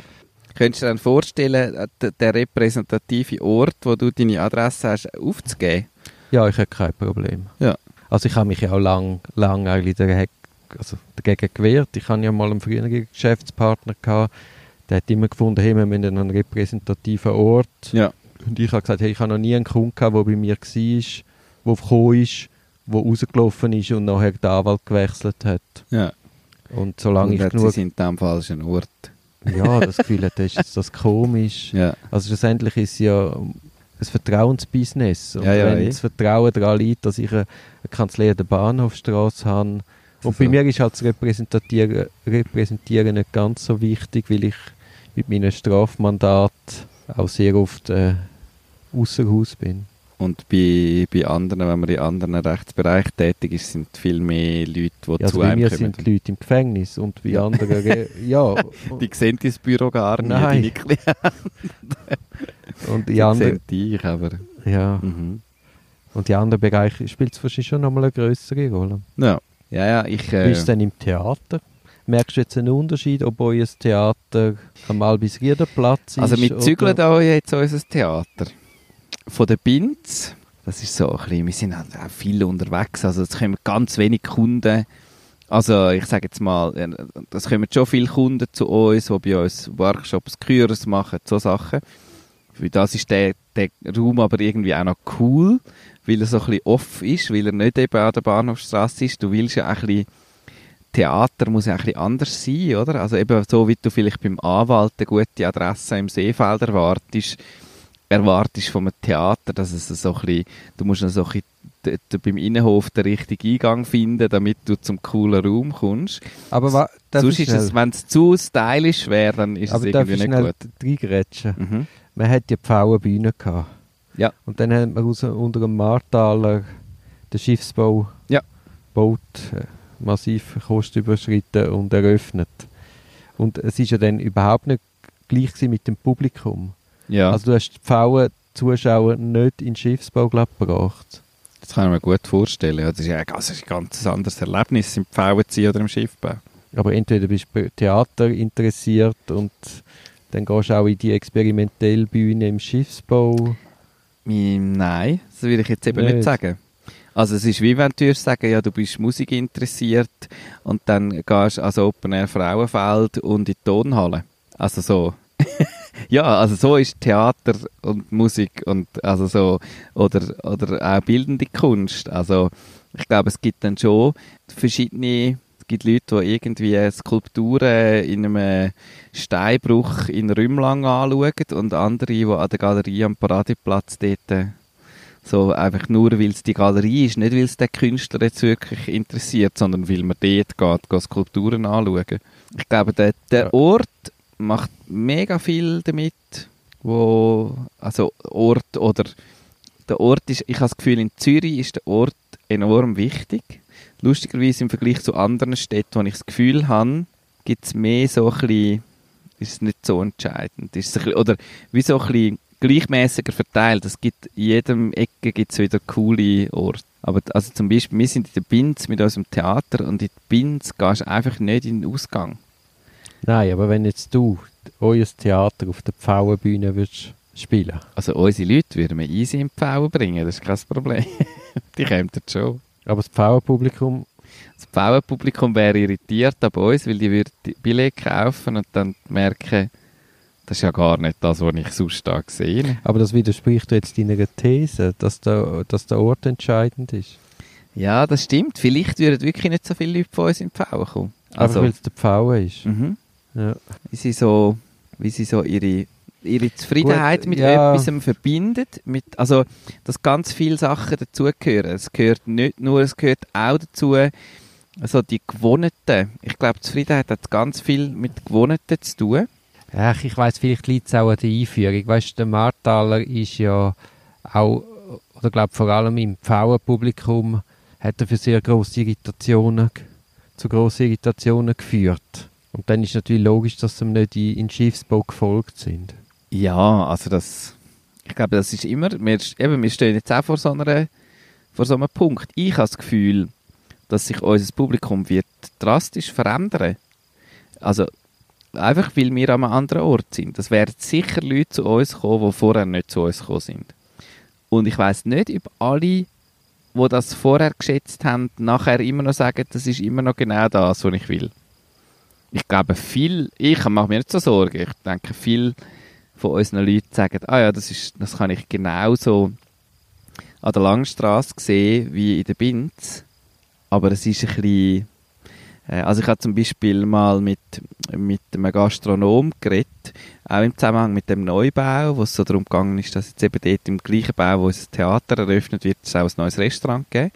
Könntest du dir dann vorstellen, äh, der repräsentative Ort, wo du deine Adresse hast, aufzugeben? Ja, ich habe kein Problem. Ja. Also ich habe mich ja auch lang, lang eigentlich dagegen, also dagegen gewehrt. Ich hatte ja mal einen früheren Geschäftspartner, gehabt, der hat immer gefunden, hey, wir müssen einen repräsentativen Ort. Ja. Und ich habe gesagt, hey, ich habe noch nie einen Kunden gehabt, der bei mir war, der gekommen ist, der rausgelaufen ist und nachher den Anwalt gewechselt hat. ja. Und solange Und ich hat genug, sie sind am falschen Ort. ja, das Gefühl hatte, ist das komisch. Ja. Also schlussendlich ist es ja ein Vertrauensbusiness. Und Ja, ja, wenn eh. das Vertrauen daran liegt, dass ich eine, Kanzlei an der Bahnhofstrasse habe, und So. bei mir ist halt das Repräsentieren, Repräsentieren nicht ganz so wichtig, weil ich mit meinem Strafmandat auch sehr oft äh, außer Haus bin. Und bei, bei anderen, wenn man in anderen Rechtsbereichen tätig ist, sind viel mehr Leute, die Ja, also zu bei einem mir kommen. sind die Leute im Gefängnis und bei anderen, re- ja. Die sehen dein Büro gar nicht, Nein. deine Klienten Und die sehen anderen, dich, aber... ja. Mhm. Und die anderen Bereiche spielt es wahrscheinlich schon nochmal eine größere Rolle. Ja. ja, ja, ich... Äh, ist es denn im Theater? Merkst du jetzt einen Unterschied, ob euer Theater am Albisriederplatz ist? also wir zügeln da jetzt unser Theater. Von der Binz, das ist so ein bisschen, wir sind halt auch viel unterwegs, also es kommen ganz wenig Kunden. Also ich sage jetzt mal, äh, es kommen schon viele Kunden zu uns, die bei uns Workshops, Kurs machen, so Sachen. Für das ist der, der Raum aber irgendwie auch noch cool, weil er so ein bisschen off ist, weil er nicht eben an der Bahnhofstrasse ist. Du willst ja auch ein bisschen Theater muss ja ein bisschen anders sein, oder? Also eben so, wie du vielleicht beim Anwalt eine gute Adresse im Seefeld erwartest, erwartest vom Theater, dass es so ein bisschen, du musst so ein bisschen beim Innenhof den richtigen Eingang finden, damit du zum coolen Raum kommst. Aber wa, Sonst ich ist es, wenn es zu stylisch wäre, dann ist aber es irgendwie ich nicht schnell gut. reingrätschen? Mhm. Man hat ja die Pfauenbühne gehabt. Ja. Und dann hat man aus, unter dem Martaler den Schiffsbau Ja. gebaut, äh, massiv Kosten überschritten und eröffnet. Und es ist ja dann überhaupt nicht gleich mit dem Publikum. Ja. Also du hast die Pfauen Zuschauer nicht in den Schiffsbau glaub, gebracht. Das kann ich mir gut vorstellen. Das ist ja das ist ein ganz anderes Erlebnis im Pfauenziehen oder im Schiffbau. Aber entweder bist du Theater interessiert und dann gehst du auch in die Experimentellbühne im Schiffsbau. Nein, das will ich jetzt eben nicht, Nicht. sagen. Also es ist wie wenn du sagen, ja, du bist Musik interessiert und dann gehst du also Open Air Frauenfeld und in die Tonhalle. Also so. Ja, also so ist Theater und Musik und also so oder oder auch bildende Kunst. Also ich glaube, es gibt dann schon verschiedene es gibt Leute, die irgendwie Skulpturen in einem Steinbruch in Rümlang anschauen und andere, die an der Galerie am Paradeplatz dort so einfach nur, weil es die Galerie ist, nicht weil es den Künstler jetzt wirklich interessiert, sondern weil man dort geht, geht Skulpturen anschauen. Ich glaube, der, der. Ort macht mega viel damit, wo, also Ort oder der Ort ist, ich habe das Gefühl, in Zürich ist der Ort enorm wichtig. Lustigerweise im Vergleich zu anderen Städten, wo ich das Gefühl habe, gibt es mehr so ein bisschen, ist es nicht so entscheidend. Ist bisschen, oder wie so ein bisschen gleichmäßiger verteilt. Es gibt in jedem Ecke gibt's wieder coole Orte. Aber also zum Beispiel, wir sind in der Binz mit unserem Theater und in die Binz gehst du einfach nicht in den Ausgang. Nein, aber wenn jetzt du euer Theater auf der Pfauenbühne würdest spielen. Also unsere Leute würden wir easy in die Pfauen bringen, das ist kein Problem. die kommen dort schon. Aber das Pfauenpublikum, Das Pfauenpublikum wäre irritiert ab uns, weil die würden die Billette kaufen und dann merken, das ist ja gar nicht das, was ich sonst da sehe. aber das widerspricht jetzt deiner These, dass der, dass der Ort entscheidend ist. Ja, das stimmt. Vielleicht würden wirklich nicht so viele Leute von uns in die Pfauen kommen. Also, Also, weil es der Pfaue ist. mhm. Ja. wie sie so, wie sie so ihre, ihre Zufriedenheit Gut, mit ja. etwas verbindet. Mit, also, dass ganz viele Sachen dazugehören. Es gehört nicht nur, es gehört auch dazu, also die Gewohnten. Ich glaube, Zufriedenheit hat ganz viel mit Gewohnten zu tun. Ach, ich weiß vielleicht liegt es auch an der Einführung. Weißt, der Martaler ist ja auch, oder glaube vor allem im Pfauenpublikum, hat er für sehr grosse Irritationen, zu grossen Irritationen geführt. Und dann ist natürlich logisch, dass sie nicht in, Schiffsbau gefolgt sind. Ja, also das, ich glaube, das ist immer, wir, eben, wir stehen jetzt auch vor so, einer, vor so einem Punkt. Ich habe das Gefühl, dass sich unser Publikum wird drastisch verändern. Also, einfach weil wir an einem anderen Ort sind. Es werden sicher Leute zu uns kommen, die vorher nicht zu uns gekommen sind. Und ich weiß nicht, ob alle, die das vorher geschätzt haben, nachher immer noch sagen, das ist immer noch genau das, was ich will. Ich glaube, viel, ich mache mir nicht so Sorgen. Ich denke, viel von unseren Leuten sagen, ah ja, das, ist, das kann ich genauso an der Langstrasse sehen wie in der Binz. Aber es ist ein bisschen, äh, also ich habe zum Beispiel mal mit, mit einem Gastronom geredet, auch im Zusammenhang mit dem Neubau, wo es so darum gegangen ist, dass jetzt eben dort im gleichen Bau, wo unser Theater eröffnet wird, es auch ein neues Restaurant geben.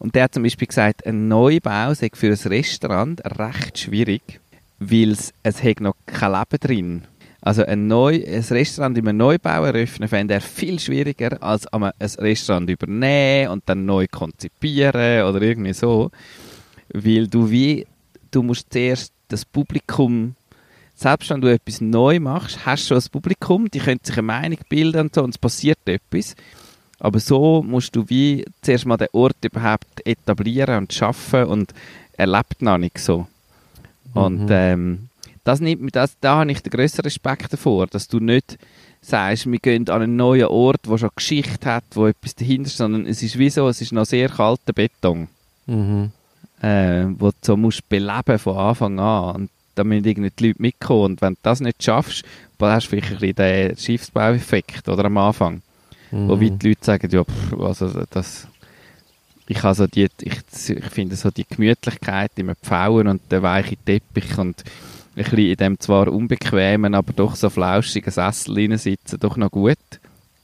Und der hat zum Beispiel gesagt, ein Neubau sei für ein Restaurant recht schwierig, weil es, noch kein Leben drin. Also ein, Neu ein Restaurant in einem Neubau eröffnen, fände er viel schwieriger, als ein Restaurant übernehmen und dann neu konzipieren oder irgendwie so. Weil du wie, du musst zuerst das Publikum, selbst wenn du etwas neu machst, hast du schon das Publikum, die können sich eine Meinung bilden und so, und es passiert etwas. Aber so musst du wie zuerst mal den Ort überhaupt etablieren und schaffen und er lebt noch nicht so. Und Mhm. ähm, das nimmt das, da habe ich den grösseren Respekt davor, dass du nicht sagst, wir gehen an einen neuen Ort, der schon Geschichte hat, wo etwas dahinter ist, sondern es ist wie so, es ist noch sehr kalter Beton, Mhm. äh, wo du so musst beleben von Anfang an. Und da müssen irgendwie die Leute mitkommen. Und wenn du das nicht schaffst, dann hast du vielleicht ein bisschen den Schiffsbaueffekt, oder am Anfang. Mhm. Wo die Leute sagen, ja, pff, also das, ich, also die, ich, ich finde so die Gemütlichkeit im Pfauen und der weiche Teppich und ein bisschen in dem zwar unbequemen, aber doch so flauschigen Sessel sitzen, doch noch gut.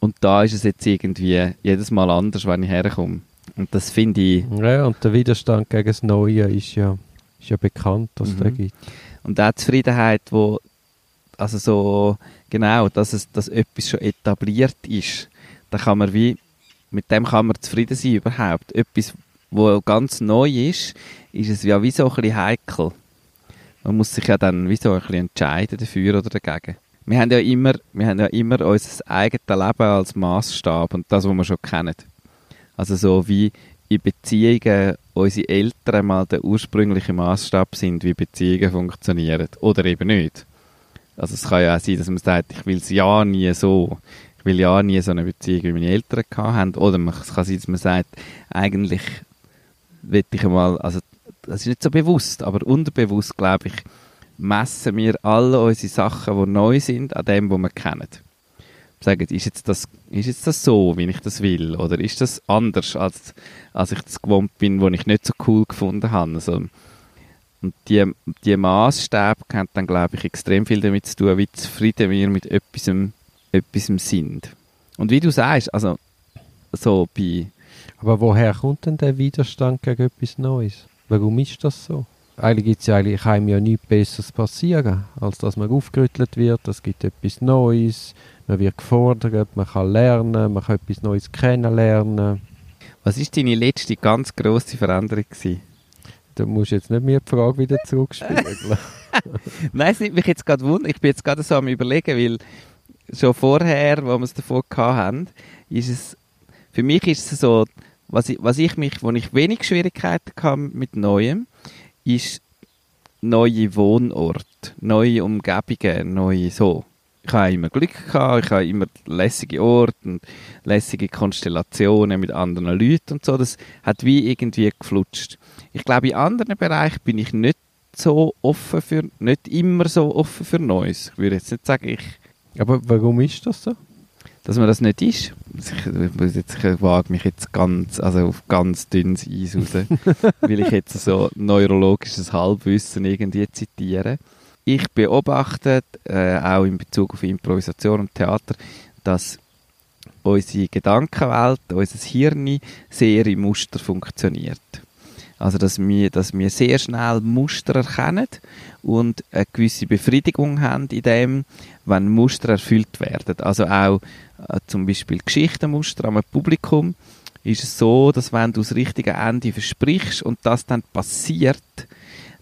Und da ist es jetzt irgendwie jedes Mal anders, wenn ich herkomme. Und das finde ich, Ja, und der Widerstand gegen das Neue ist ja, ist ja bekannt, dass es Mhm. den gibt. Und auch die Zufriedenheit, wo, also so, genau, dass es, dass etwas schon etabliert ist, da kann man wie, mit dem kann man zufrieden sein überhaupt. Etwas, wo ganz neu ist, ist es ja wie so ein bisschen heikel. Man muss sich ja dann wie so ein bisschen entscheiden dafür oder dagegen. Wir haben ja immer, wir haben ja immer unser eigenes Leben als Maßstab und das, was wir schon kennen. Also so wie in Beziehungen unsere Eltern mal der ursprüngliche Maßstab sind, wie Beziehungen funktionieren. Oder eben nicht. Also es kann ja auch sein, dass man sagt, ich will es ja nie so. Ich will ja nie so eine Beziehung, wie meine Eltern hatten. Oder es kann sein, dass man sagt, eigentlich will ich einmal, also das ist nicht so bewusst, aber unterbewusst, glaube ich, messen wir alle unsere Sachen, die neu sind, an dem, was wir kennen. Sagen, ist jetzt, das, ist jetzt das so, wie ich das will? Oder ist das anders, als, als ich das gewohnt bin, was ich nicht so cool gefunden habe? Also, und die, die Maßstäbe haben dann, glaube ich, extrem viel damit zu tun, wie zufrieden wir mit etwas, etwas sind. Und wie du sagst, also so bei... Aber woher kommt denn der Widerstand gegen etwas Neues? Warum ist das so? Eigentlich gibt es ja eigentlich einem ja nichts Besseres passieren, als dass man aufgerüttelt wird, es gibt etwas Neues, man wird gefordert, man kann lernen, man kann etwas Neues kennenlernen. Was ist deine letzte ganz grosse Veränderung gewesen? Du musst jetzt nicht mir die Frage wieder zurückspiegeln. Nein, es nimmt mich jetzt gerade wunder. Ich bin jetzt gerade so am überlegen, weil schon vorher, wo wir es davon hatten, ist es, für mich ist es so, was ich, was ich mich, wo ich wenig Schwierigkeiten hatte mit Neuem, ist neue Wohnorte, neue Umgebungen, neue so. Ich habe immer Glück gehabt, ich habe immer lässige Orte und lässige Konstellationen mit anderen Leuten und so. Das hat wie irgendwie geflutscht. Ich glaube, in anderen Bereichen bin ich nicht so offen für, nicht immer so offen für Neues. Ich würde jetzt nicht sagen, ich... Aber warum ist das so? dass man das nicht ist. Ich, jetzt, ich wage mich jetzt ganz, also auf ganz dünnes Eis raus, weil ich jetzt so neurologisches Halbwissen irgendwie zitiere. Ich beobachte, äh, auch in Bezug auf Improvisation und Theater, dass unsere Gedankenwelt, unser Hirn sehr im Muster funktioniert. Also, dass wir, dass wir sehr schnell Muster erkennen und eine gewisse Befriedigung haben in dem, wenn Muster erfüllt werden. Also auch äh, zum Beispiel Geschichtenmuster am Publikum ist es so, dass wenn du das richtige Ende versprichst und das dann passiert,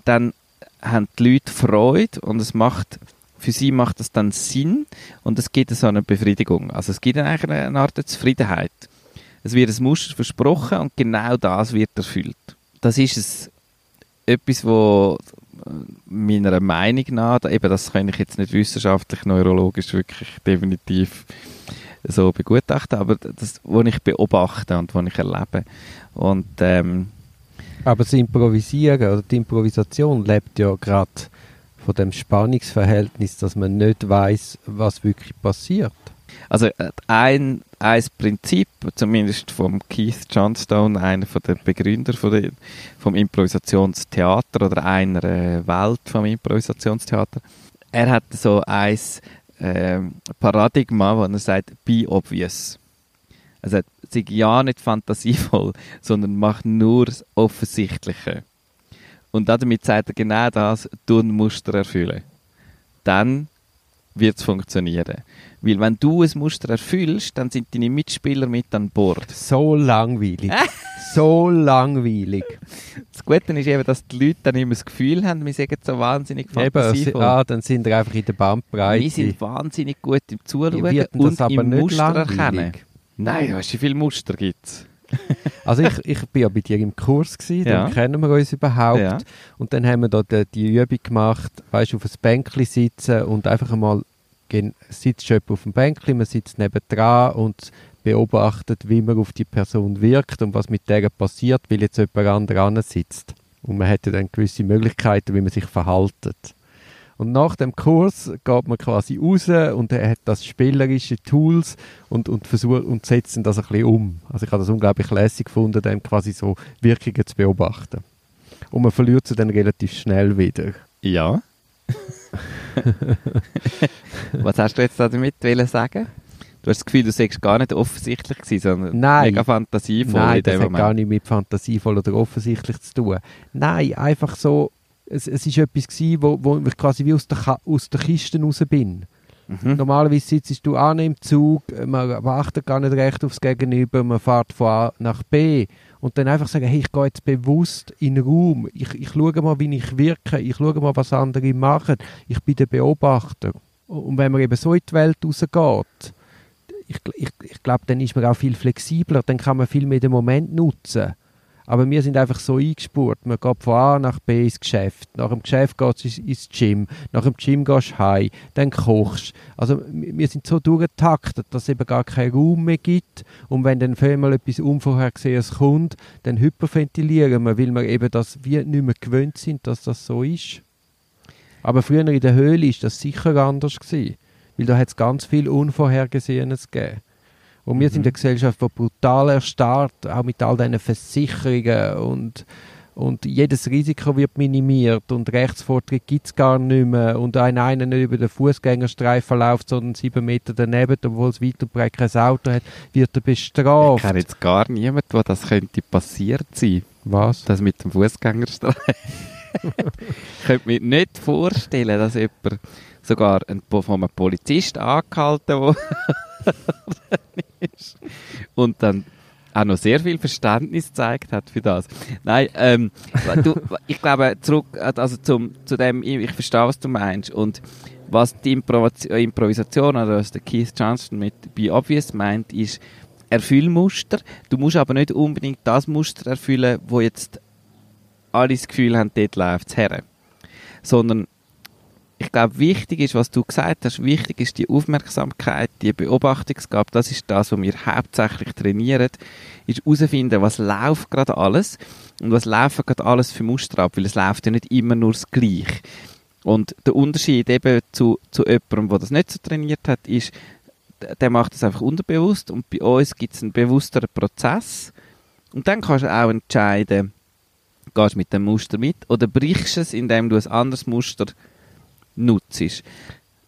dann haben die Leute Freude und es macht für sie macht das dann Sinn und es gibt so eine Befriedigung. Also es gibt eigentlich eine Art Zufriedenheit. Es wird ein Muster versprochen und genau das wird erfüllt das ist es, etwas, wo meiner Meinung nach, eben das kann ich jetzt nicht wissenschaftlich, neurologisch wirklich definitiv so begutachten, aber das, was ich beobachte und was ich erlebe. Und, ähm, aber das Improvisieren oder die Improvisation lebt ja gerade von dem Spannungsverhältnis, dass man nicht weiß, was wirklich passiert. Also äh, ein, ein Prinzip, zumindest vom Keith Johnstone, einer von der Begründer von der, vom Improvisationstheater oder einer äh, Welt vom Improvisationstheater, er hat so ein äh, Paradigma, wo er sagt, be obvious. Also sei ja nicht fantasievoll, sondern mach nur das Offensichtliche. Und damit sagt er genau das, tun Muster erfüllen. Dann wird es funktionieren. Weil wenn du ein Muster erfüllst, dann sind deine Mitspieler mit an Bord. So langweilig. so langweilig. Das Gute ist eben, dass die Leute dann immer das Gefühl haben, wir sind so wahnsinnig fantasievoll. Eben, ah, dann sind wir einfach in der Bandbreite. Wir sind wahnsinnig gut im Zuschauen und im Muster erkennen. Nein, weißt du, wie viele Muster gibt es? also ich, ich bin ja bei dir im Kurs gewesen, ja. dann kennen wir uns überhaupt. Ja. Und dann haben wir da die, die Übung gemacht, weißt du, auf ein Bänkchen sitzen und einfach einmal sitzt jemand auf dem Bänkchen, man sitzt nebendran und beobachtet, wie man auf die Person wirkt und was mit der passiert, weil jetzt jemand anderes sitzt. Und man hätte dann gewisse Möglichkeiten, wie man sich verhaltet. Und nach dem Kurs geht man quasi raus und er hat das spielerische Tools und, und versucht und setzt das ein bisschen um. Also ich habe das unglaublich lässig gefunden, dann quasi so Wirkungen zu beobachten. Und man verliert sie dann relativ schnell wieder. Ja. Was hast du jetzt damit sagen? Du hast das Gefühl, du sagst gar nicht offensichtlich gewesen, sondern Nein. mega fantasievoll Nein, in dem das Moment. hat gar nicht mit fantasievoll oder offensichtlich zu tun. Nein, einfach so, es, es ist etwas gewesen, wo, wo ich quasi wie aus der, aus der Kiste raus bin. Mhm. Normalerweise sitzt du an im Zug, man achtet gar nicht recht aufs Gegenüber, man fährt von A nach B und dann einfach sagen, hey, ich gehe jetzt bewusst in den Raum, ich, ich schaue mal, wie ich wirke, ich schaue mal, was andere machen, ich bin der Beobachter. Und wenn man eben so in die Welt rausgeht, ich, ich, ich glaube, dann ist man auch viel flexibler, dann kann man viel mehr den Moment nutzen. Aber wir sind einfach so eingespurt. Man geht von A nach B ins Geschäft. Nach dem Geschäft geht es ins Gym. Nach dem Gym gehst du heim. Dann kochst Also wir sind so durchgetaktet, dass es eben gar keinen Raum mehr gibt. Und wenn dann mal etwas Unvorhergesehenes kommt, dann hyperventilieren wir, weil wir eben das wie nicht mehr gewöhnt sind, dass das so ist. Aber früher in der Höhle ist das sicher anders gewesen. Weil da hat es ganz viel Unvorhergesehenes gegeben. Und wir mhm. sind eine Gesellschaft, die brutal erstarrt, auch mit all diesen Versicherungen und, und jedes Risiko wird minimiert und Rechtsvortritt gibt es gar nicht mehr und ein einer nicht über den Fußgängerstreifen läuft, sondern sieben Meter daneben, obwohl es weit und breit kein Auto hat, wird er bestraft. Ich kenne jetzt gar niemanden, wo das könnte passiert sein. Was? Das mit dem Fußgängerstreifen. ich könnte mir nicht vorstellen, dass jemand sogar ein, von einem Polizist angehalten wurde. Und dann auch noch sehr viel Verständnis gezeigt hat für das. Nein, ähm, du, ich glaube, zurück, also zum, zu dem, ich verstehe, was du meinst. Und was die Improvisation, oder was der Keith Johnston mit Be Obvious meint, ist Erfüllmuster. Du musst aber nicht unbedingt das Muster erfüllen, wo jetzt alle das Gefühl haben, dort läuft es her. Sondern ich glaube, wichtig ist, was du gesagt hast, wichtig ist die Aufmerksamkeit, die Beobachtungsgabe, das ist das, was wir hauptsächlich trainieren, ist herausfinden, was läuft gerade alles und was laufen gerade alles für Muster ab, weil es läuft ja nicht immer nur das Gleiche. Und der Unterschied eben zu, zu jemandem, der das nicht so trainiert hat, ist, der macht das einfach unterbewusst und bei uns gibt es einen bewussteren Prozess und dann kannst du auch entscheiden, gehst du mit dem Muster mit oder brichst es, indem du ein anderes Muster nutzt.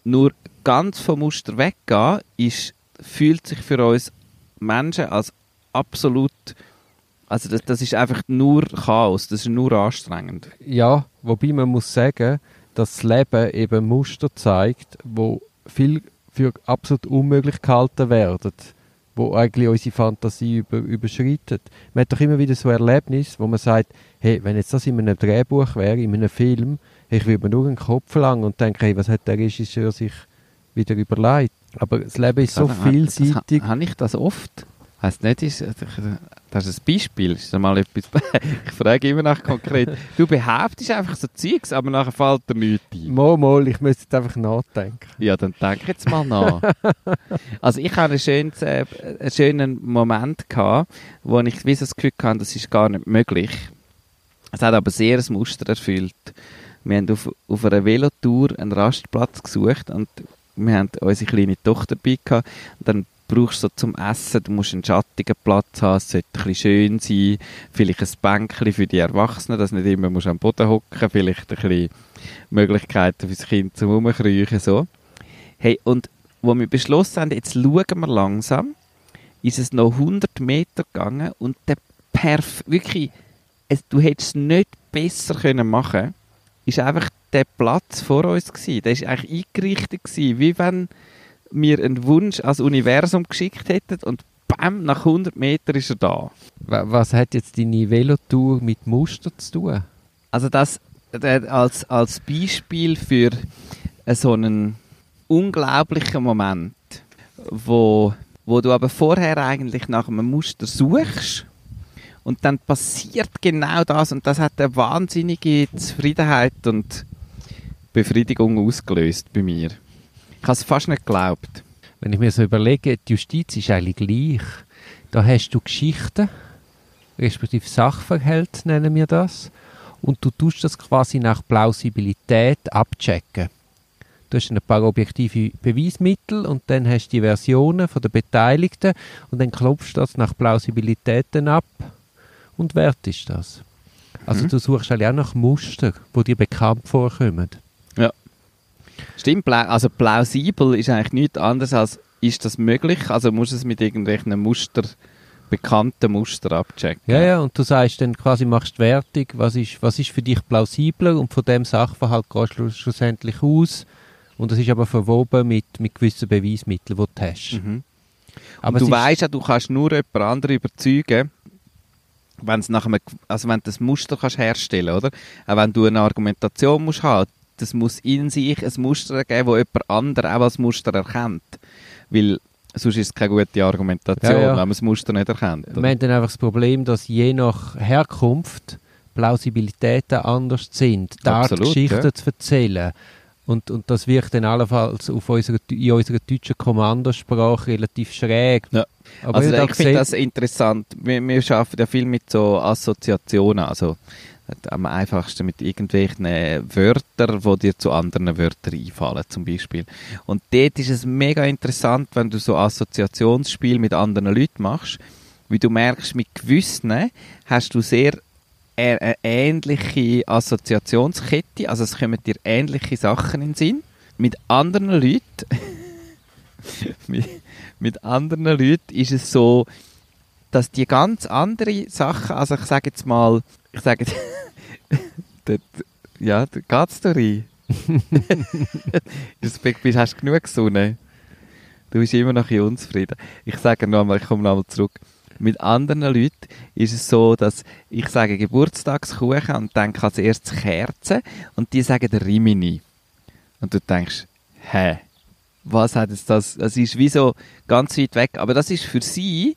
Nur ganz vom Muster weggehen, ist, fühlt sich für uns Menschen als absolut also das, das ist einfach nur Chaos, das ist nur anstrengend. Ja, wobei man muss sagen, dass das Leben eben Muster zeigt, wo viel für absolut unmöglich gehalten werden, wo eigentlich unsere Fantasie über, überschreitet. Man hat doch immer wieder so Erlebnis, wo man sagt, hey, wenn jetzt das in einem Drehbuch wäre, in einem Film, ich würde mir nur den Kopf lang und denke, hey, was hat der Regisseur sich wieder überlegt? Aber das Leben ist so vielseitig. Habe ich das oft? Heißt nicht, ist, das ist ein Beispiel. Ist mal etwas, ich frage immer nach konkret. Du behauptest einfach so Zeugs, aber nachher fällt dir nichts ein. Mal, mal, ich müsste jetzt einfach nachdenken. Ja, dann denk jetzt mal nach. also ich hatte einen schönen, äh, einen schönen Moment, gehabt, wo ich wie das Gefühl hatte, das ist gar nicht möglich. Es hat aber sehr ein Muster erfüllt. Wir haben auf, auf einer Velotour einen Rastplatz gesucht und wir haben unsere kleine Tochter dabei gehabt. Und dann brauchst du so zum Essen, du musst einen schattigen Platz haben, es sollte ein schön sein, vielleicht ein Bänkchen für die Erwachsenen, dass nicht immer musst am Boden hocken, vielleicht ein bisschen Möglichkeiten für das Kind zum Rumkriechen, so. Hey, und wo wir beschlossen haben, jetzt schauen wir langsam, ist es noch 100 Meter gegangen und der Perf, wirklich, es, du hättest es nicht besser können machen ist einfach der Platz vor uns gewesen. Der ist eigentlich eingerichtet gewesen, wie wenn wir einen Wunsch als Universum geschickt hätten und bam, nach 100 Metern ist er da. Was hat jetzt deine Velotour mit Muster zu tun? Also das als, als Beispiel für so einen unglaublichen Moment, wo, wo du aber vorher eigentlich nach einem Muster suchst und dann passiert genau das und das hat eine wahnsinnige Zufriedenheit und Befriedigung ausgelöst bei mir. Ich habe es fast nicht geglaubt. Wenn ich mir so überlege, die Justiz ist eigentlich gleich. Da hast du Geschichten, respektive Sachverhalt nennen wir das, und du tust das quasi nach Plausibilität abchecken. Du hast ein paar objektive Beweismittel und dann hast du die Versionen der Beteiligten und dann klopfst du das nach Plausibilitäten ab und wert ist das. Also mhm. du suchst auch nach Mustern, die dir bekannt vorkommen. Ja. Stimmt, also plausibel ist eigentlich nichts anderes als, ist das möglich? Also musst du es mit irgendwelchen Muster, bekannten Muster abchecken. Ja, ja, und du sagst dann quasi, machst Wertung, was ist, was ist für dich plausibler und von dem Sachverhalt gehst du schlussendlich aus. Und das ist aber verwoben mit, mit gewissen Beweismitteln, die du hast. Mhm. Aber du weißt ja, du kannst nur jemand anderen überzeugen, wenn nach einem, also wenn du das Muster kannst herstellen, oder? Auch wenn du eine Argumentation musst haben, das muss in sich ein Muster geben, wo jemand anderes auch als Muster erkennt. Weil sonst ist es keine gute Argumentation, Ja, ja. wenn man das Muster nicht erkennt. oder? Wir haben dann einfach das Problem, dass je nach Herkunft Plausibilitäten anders sind, die Art Absolut, Geschichten ja. zu erzählen. Und, und das wirkt dann allenfalls auf unsere, in unserer deutschen Kommandosprache relativ schräg. Ja. Aber also ich finde das interessant. Wir, wir arbeiten ja viel mit so Assoziationen, also am einfachsten mit irgendwelchen Wörtern, die dir zu anderen Wörtern einfallen, zum Beispiel. Und dort ist es mega interessant, wenn du so Assoziationsspiel mit anderen Leuten machst, wie du merkst, mit gewissen hast du sehr eine ähnliche Assoziationskette, also es kommen dir ähnliche Sachen in den Sinn. Mit anderen Leuten mit, mit anderen Leuten ist es so, dass die ganz andere Sachen, also ich sage jetzt mal, ich sage jetzt, dort, ja, geht's da rein. Respekt, bist, hast du genug gesungen? Du bist immer noch ein unzufrieden. Ich sage nochmal, ich komme nochmal zurück. Mit anderen Leuten ist es so, dass ich sage Geburtstagskuchen und denke als erstes Kerzen und die sagen Rimini. Und du denkst, hä? was hat jetzt das? Das ist wie so ganz weit weg. Aber das ist für sie,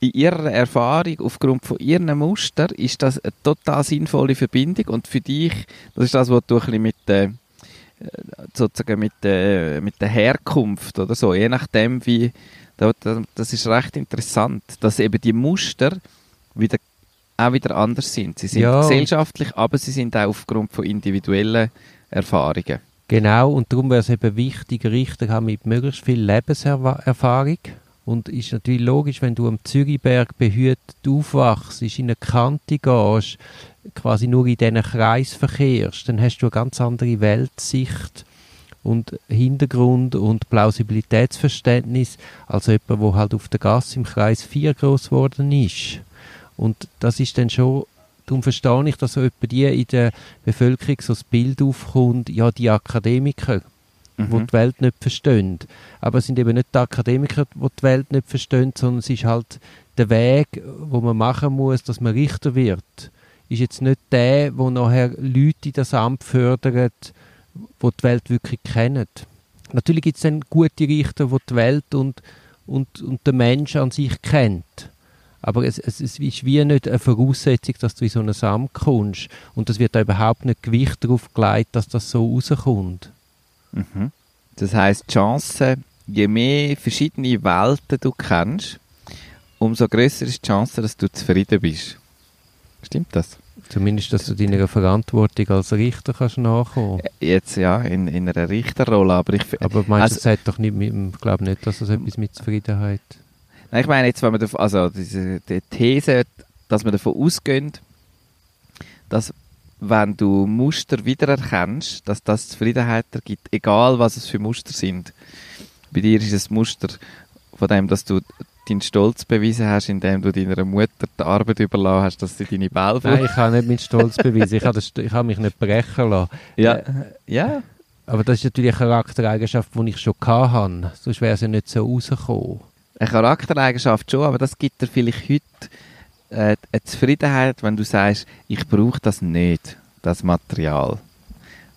in ihrer Erfahrung, aufgrund von ihren Muster, ist das eine total sinnvolle Verbindung. Und für dich, das ist das, was du ein mit der, äh, sozusagen mit der, mit der Herkunft oder so, je nachdem wie, das ist recht interessant, dass eben die Muster wieder, auch wieder anders sind. Sie sind Ja. gesellschaftlich, aber sie sind auch aufgrund von individuellen Erfahrungen. Genau, und darum wäre es eben wichtig, Richter haben mit möglichst viel Lebenserfahrung. Und ist natürlich logisch, wenn du am Zürichberg behütet aufwachst, in eine Kante gehst, quasi nur in diesen Kreis verkehrst, dann hast du eine ganz andere Weltsicht und Hintergrund und Plausibilitätsverständnis als jemand, der halt auf der Gasse im Kreis 4 groß geworden ist. Und das ist dann schon Darum verstehe ich, dass so etwa die in der Bevölkerung so das Bild aufkommt, ja, die Akademiker, Mhm. die die Welt nicht verstehen. Aber es sind eben nicht die Akademiker, die die Welt nicht verstehen, sondern es ist halt der Weg, wo man machen muss, dass man Richter wird. Ist jetzt nicht der, wo nachher Leute in das Amt fördert, die die Welt wirklich kennen. Natürlich gibt es dann gute Richter, die die Welt und, und, und den Mensch an sich kennt. Aber es, es, es ist wie nicht eine Voraussetzung, dass du in so ein Amt kommst. Und es wird da überhaupt nicht Gewicht darauf gelegt, dass das so rauskommt. Mhm. Das heißt, die Chance, je mehr verschiedene Welten du kennst, umso größer ist die Chance, dass du zufrieden bist. Stimmt das? Zumindest, dass du deiner Verantwortung als Richter kannst nachkommen. Jetzt ja, in, in einer Richterrolle, aber ich, Aber meinst Also- das hat doch nicht mit, ich glaube nicht, dass das etwas mit Zufriedenheit... Nein, ich meine jetzt, wenn man dav- also diese die These, dass man davon ausgeht, dass wenn du Muster wiedererkennst, dass das Zufriedenheit ergibt, egal was es für Muster sind. Bei dir ist es Muster von dem, dass du deinen Stolz bewiesen hast, indem du deiner Mutter die Arbeit überlassen hast, dass sie deine Bälle Nein, ich habe nicht meinen Stolz beweisen. Ich habe, ich habe mich nicht brechen lassen. Ja, Äh, ja. Aber das ist natürlich eine Charaktereigenschaft, die ich schon hatte. Sonst wäre es ja nicht so rausgekommen. eine Charaktereigenschaft schon, aber das gibt dir vielleicht heute äh, eine Zufriedenheit, wenn du sagst, ich brauche das nicht, das Material.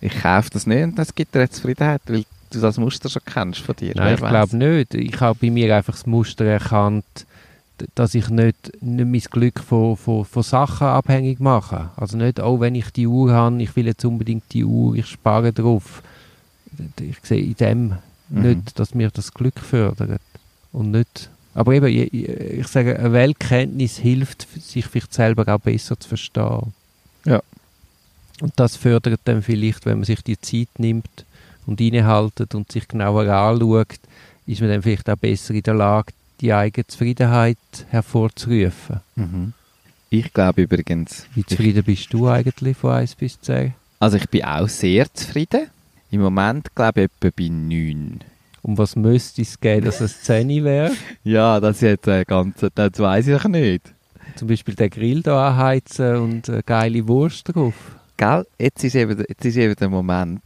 Ich kaufe das nicht und das gibt dir eine Zufriedenheit, weil du das Muster schon kennst von dir. Nein, ich glaube nicht. Ich habe bei mir einfach das Muster erkannt, dass ich nicht, nicht mein Glück von, von, von Sachen abhängig mache. Also nicht, oh, wenn ich die Uhr habe, ich will jetzt unbedingt die Uhr, ich spare drauf. Ich sehe in dem Mhm. nicht, dass mir das Glück fördert. Und nicht... Aber eben, je- ich sage, eine Weltkenntnis hilft, sich vielleicht selber auch besser zu verstehen. Ja. Und das fördert dann vielleicht, wenn man sich die Zeit nimmt und innehaltet und sich genauer anschaut, ist man dann vielleicht auch besser in der Lage, die eigene Zufriedenheit hervorzurufen. Mhm. Ich glaube übrigens, Wie zufrieden bist du eigentlich von 1 bis 10? also ich bin auch sehr zufrieden. Im Moment glaube ich etwa bei 9. Um was müsste es geben, dass es 10 wäre? Ja, das ist jetzt ein ganzer, das weiß ich nicht. Zum Beispiel den Grill da anheizen und eine geile Wurst drauf. Gell? Jetzt ist eben, jetzt ist eben der Moment,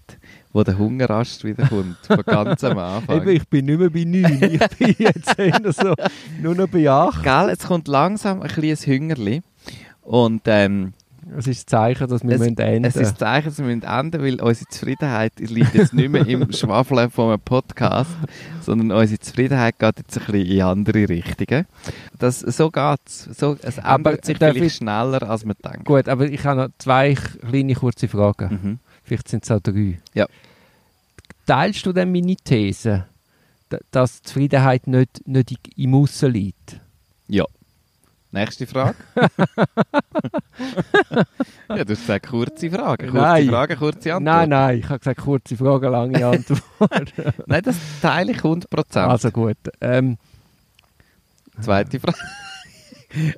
wo der Hungerast wieder kommt, von ganz am Anfang. Eben, ich bin nicht mehr bei 9, ich bin jetzt eher so, nur noch bei 8. Gell, jetzt kommt langsam ein kleines Hüngerli. Und ähm, Es ist das Zeichen, dass wir Es- müssen enden Es ist das Zeichen, dass wir müssen enden weil unsere Zufriedenheit liegt jetzt nicht mehr im Schwafeln von einem Podcast, sondern unsere Zufriedenheit geht jetzt ein bisschen in andere Richtungen. Das, so geht es. So, es Aber ändert sich darf vielleicht ich- schneller, als man denkt. Gut, aber ich habe noch zwei kleine kurze Fragen. Mhm. Vielleicht sind es auch drei. Ja. Teilst du denn meine These, dass die Zufriedenheit nicht, nicht im Aussen liegt? Ja. Nächste Frage. ja, du hast gesagt, kurze Frage. Kurze Nein. Frage, kurze Antwort. Nein, nein, ich habe gesagt, kurze Frage, lange Antwort. Nein, das teile ich 100%. also gut. Ähm, Zweite Frage.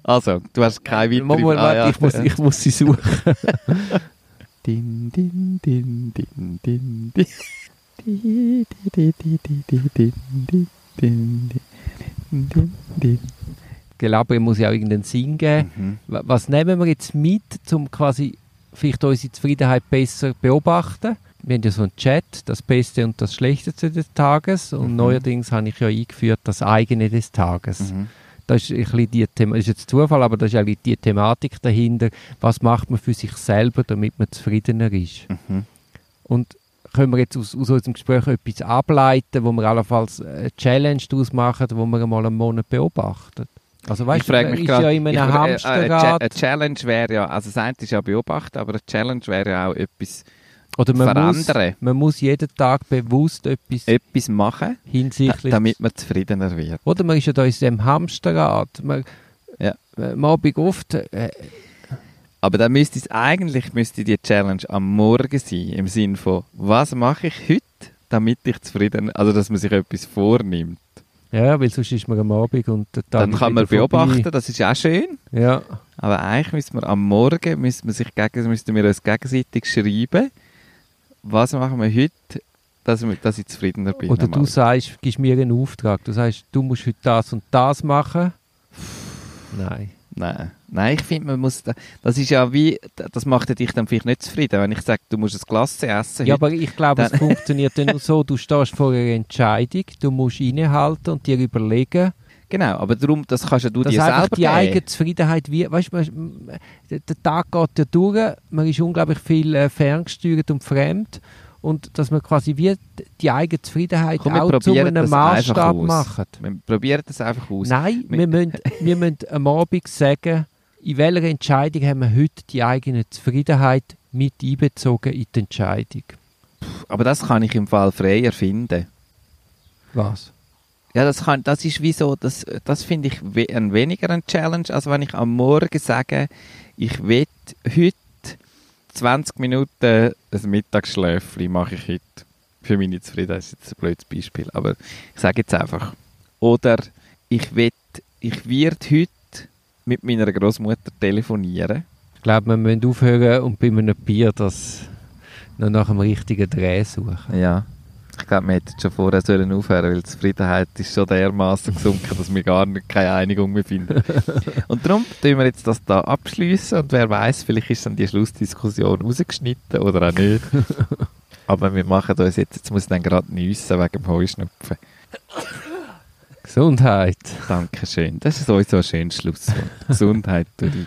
Also, du hast keine weitere Moment, Ah, ja, ich, muss, ich muss sie suchen. Din, din, din, din, din, din. Di, di, di, di, di, di, di, din, din, din, din. Ich glaube, ich muss ja auch irgendeinen Sinn geben. Mhm. Wa- Was nehmen wir jetzt mit, um quasi vielleicht unsere Zufriedenheit besser beobachten? Wir haben ja so einen Chat, das Beste und das Schlechteste des Tages. Und Mhm. neuerdings habe ich ja eingeführt, das eigene des Tages. Mhm. Das ist, ein bisschen die Thema das ist jetzt Zufall, aber das ist eigentlich die Thematik dahinter. Was macht man für sich selber, damit man zufriedener ist? Mhm. Und können wir jetzt aus, aus unserem Gespräch etwas ableiten, wo wir allenfalls eine Challenge daraus machen, wo wir einmal einen Monat beobachten? Also weißt ich frage mich gerade, ja in einem äh, äh, eine Hamsterrad. Cha- Eine Challenge wäre ja, also das eine ist ja beobachten, aber eine Challenge wäre ja auch etwas, Oder man muss, verändern. man muss jeden Tag bewusst etwas etwas machen, hinsichtlich... damit man zufriedener wird. oder man ist ja da in diesem Hamsterrad. Man, Ja. äh, am Abend oft... Äh, Aber dann müsste es eigentlich müsste die Challenge am Morgen sein, im Sinn von, was mache ich heute, damit ich zufrieden, also dass man sich etwas vornimmt. ja, weil sonst ist man am Abend und der Tag Dann kann man wieder vorbei. beobachten, das ist auch schön. Ja, Aber eigentlich müssen wir am Morgen müssen wir sich gegen, müssten wir uns gegenseitig schreiben, was machen wir heute, dass, dass ich zufriedener bin. oder du sagst, gibst mir einen Auftrag. Du sagst, du musst heute das und das machen. Nein. Nein, nein, ich finde, man muss, da- das ist ja wie, das macht ja dich dann vielleicht nicht zufrieden, wenn ich sage, du musst ein Glas essen. Ja, heute. aber ich glaube, es Dann- funktioniert ja nur so, du stehst vor einer Entscheidung, du musst innehalten und dir überlegen, genau, aber darum, das kannst ja du dass dir selber die geben. eigene Zufriedenheit, wie, weißt du, man- der Tag geht ja durch, man ist unglaublich viel äh, ferngesteuert und fremd und dass man quasi wie die eigene Zufriedenheit Komm, auch zu einem das Maßstab machen. Wir probieren das einfach aus. Nein, Wir- wir müssen, wir müssen am Abend sagen, in welcher Entscheidung haben wir heute die eigene Zufriedenheit mit einbezogen in die Entscheidung. Aber das kann ich im Fall frei erfinden. Was? Ja, das, kann, das ist wie so, das, das finde ich we ein weniger ein Challenge, als wenn ich am Morgen sage, ich will heute 20 Minuten ein Mittagsschläfchen mache ich heute. Für meine Zufriedenheit ist jetzt ein blödes Beispiel, aber ich sage jetzt einfach. Oder ich will, ich werde heute mit meiner Großmutter telefonieren. Ich glaube, wir müssen aufhören und bei einem Bier das noch nach einem richtigen Dreh suchen. Ja. Ich glaube, wir hätten schon vorher sollen aufhören weil die Zufriedenheit ist schon dermaßen gesunken, dass wir gar nicht, keine Einigung mehr finden. und darum tun wir jetzt das da abschließen und wer weiß, vielleicht ist dann die Schlussdiskussion rausgeschnitten oder auch nicht. Aber wir machen uns jetzt, jetzt muss ich dann gerade nüssen wegen dem Heuschnupfen. Gesundheit. Dankeschön. Das ist sowieso ein schönes Schlusswort. Gesundheit, Dudi.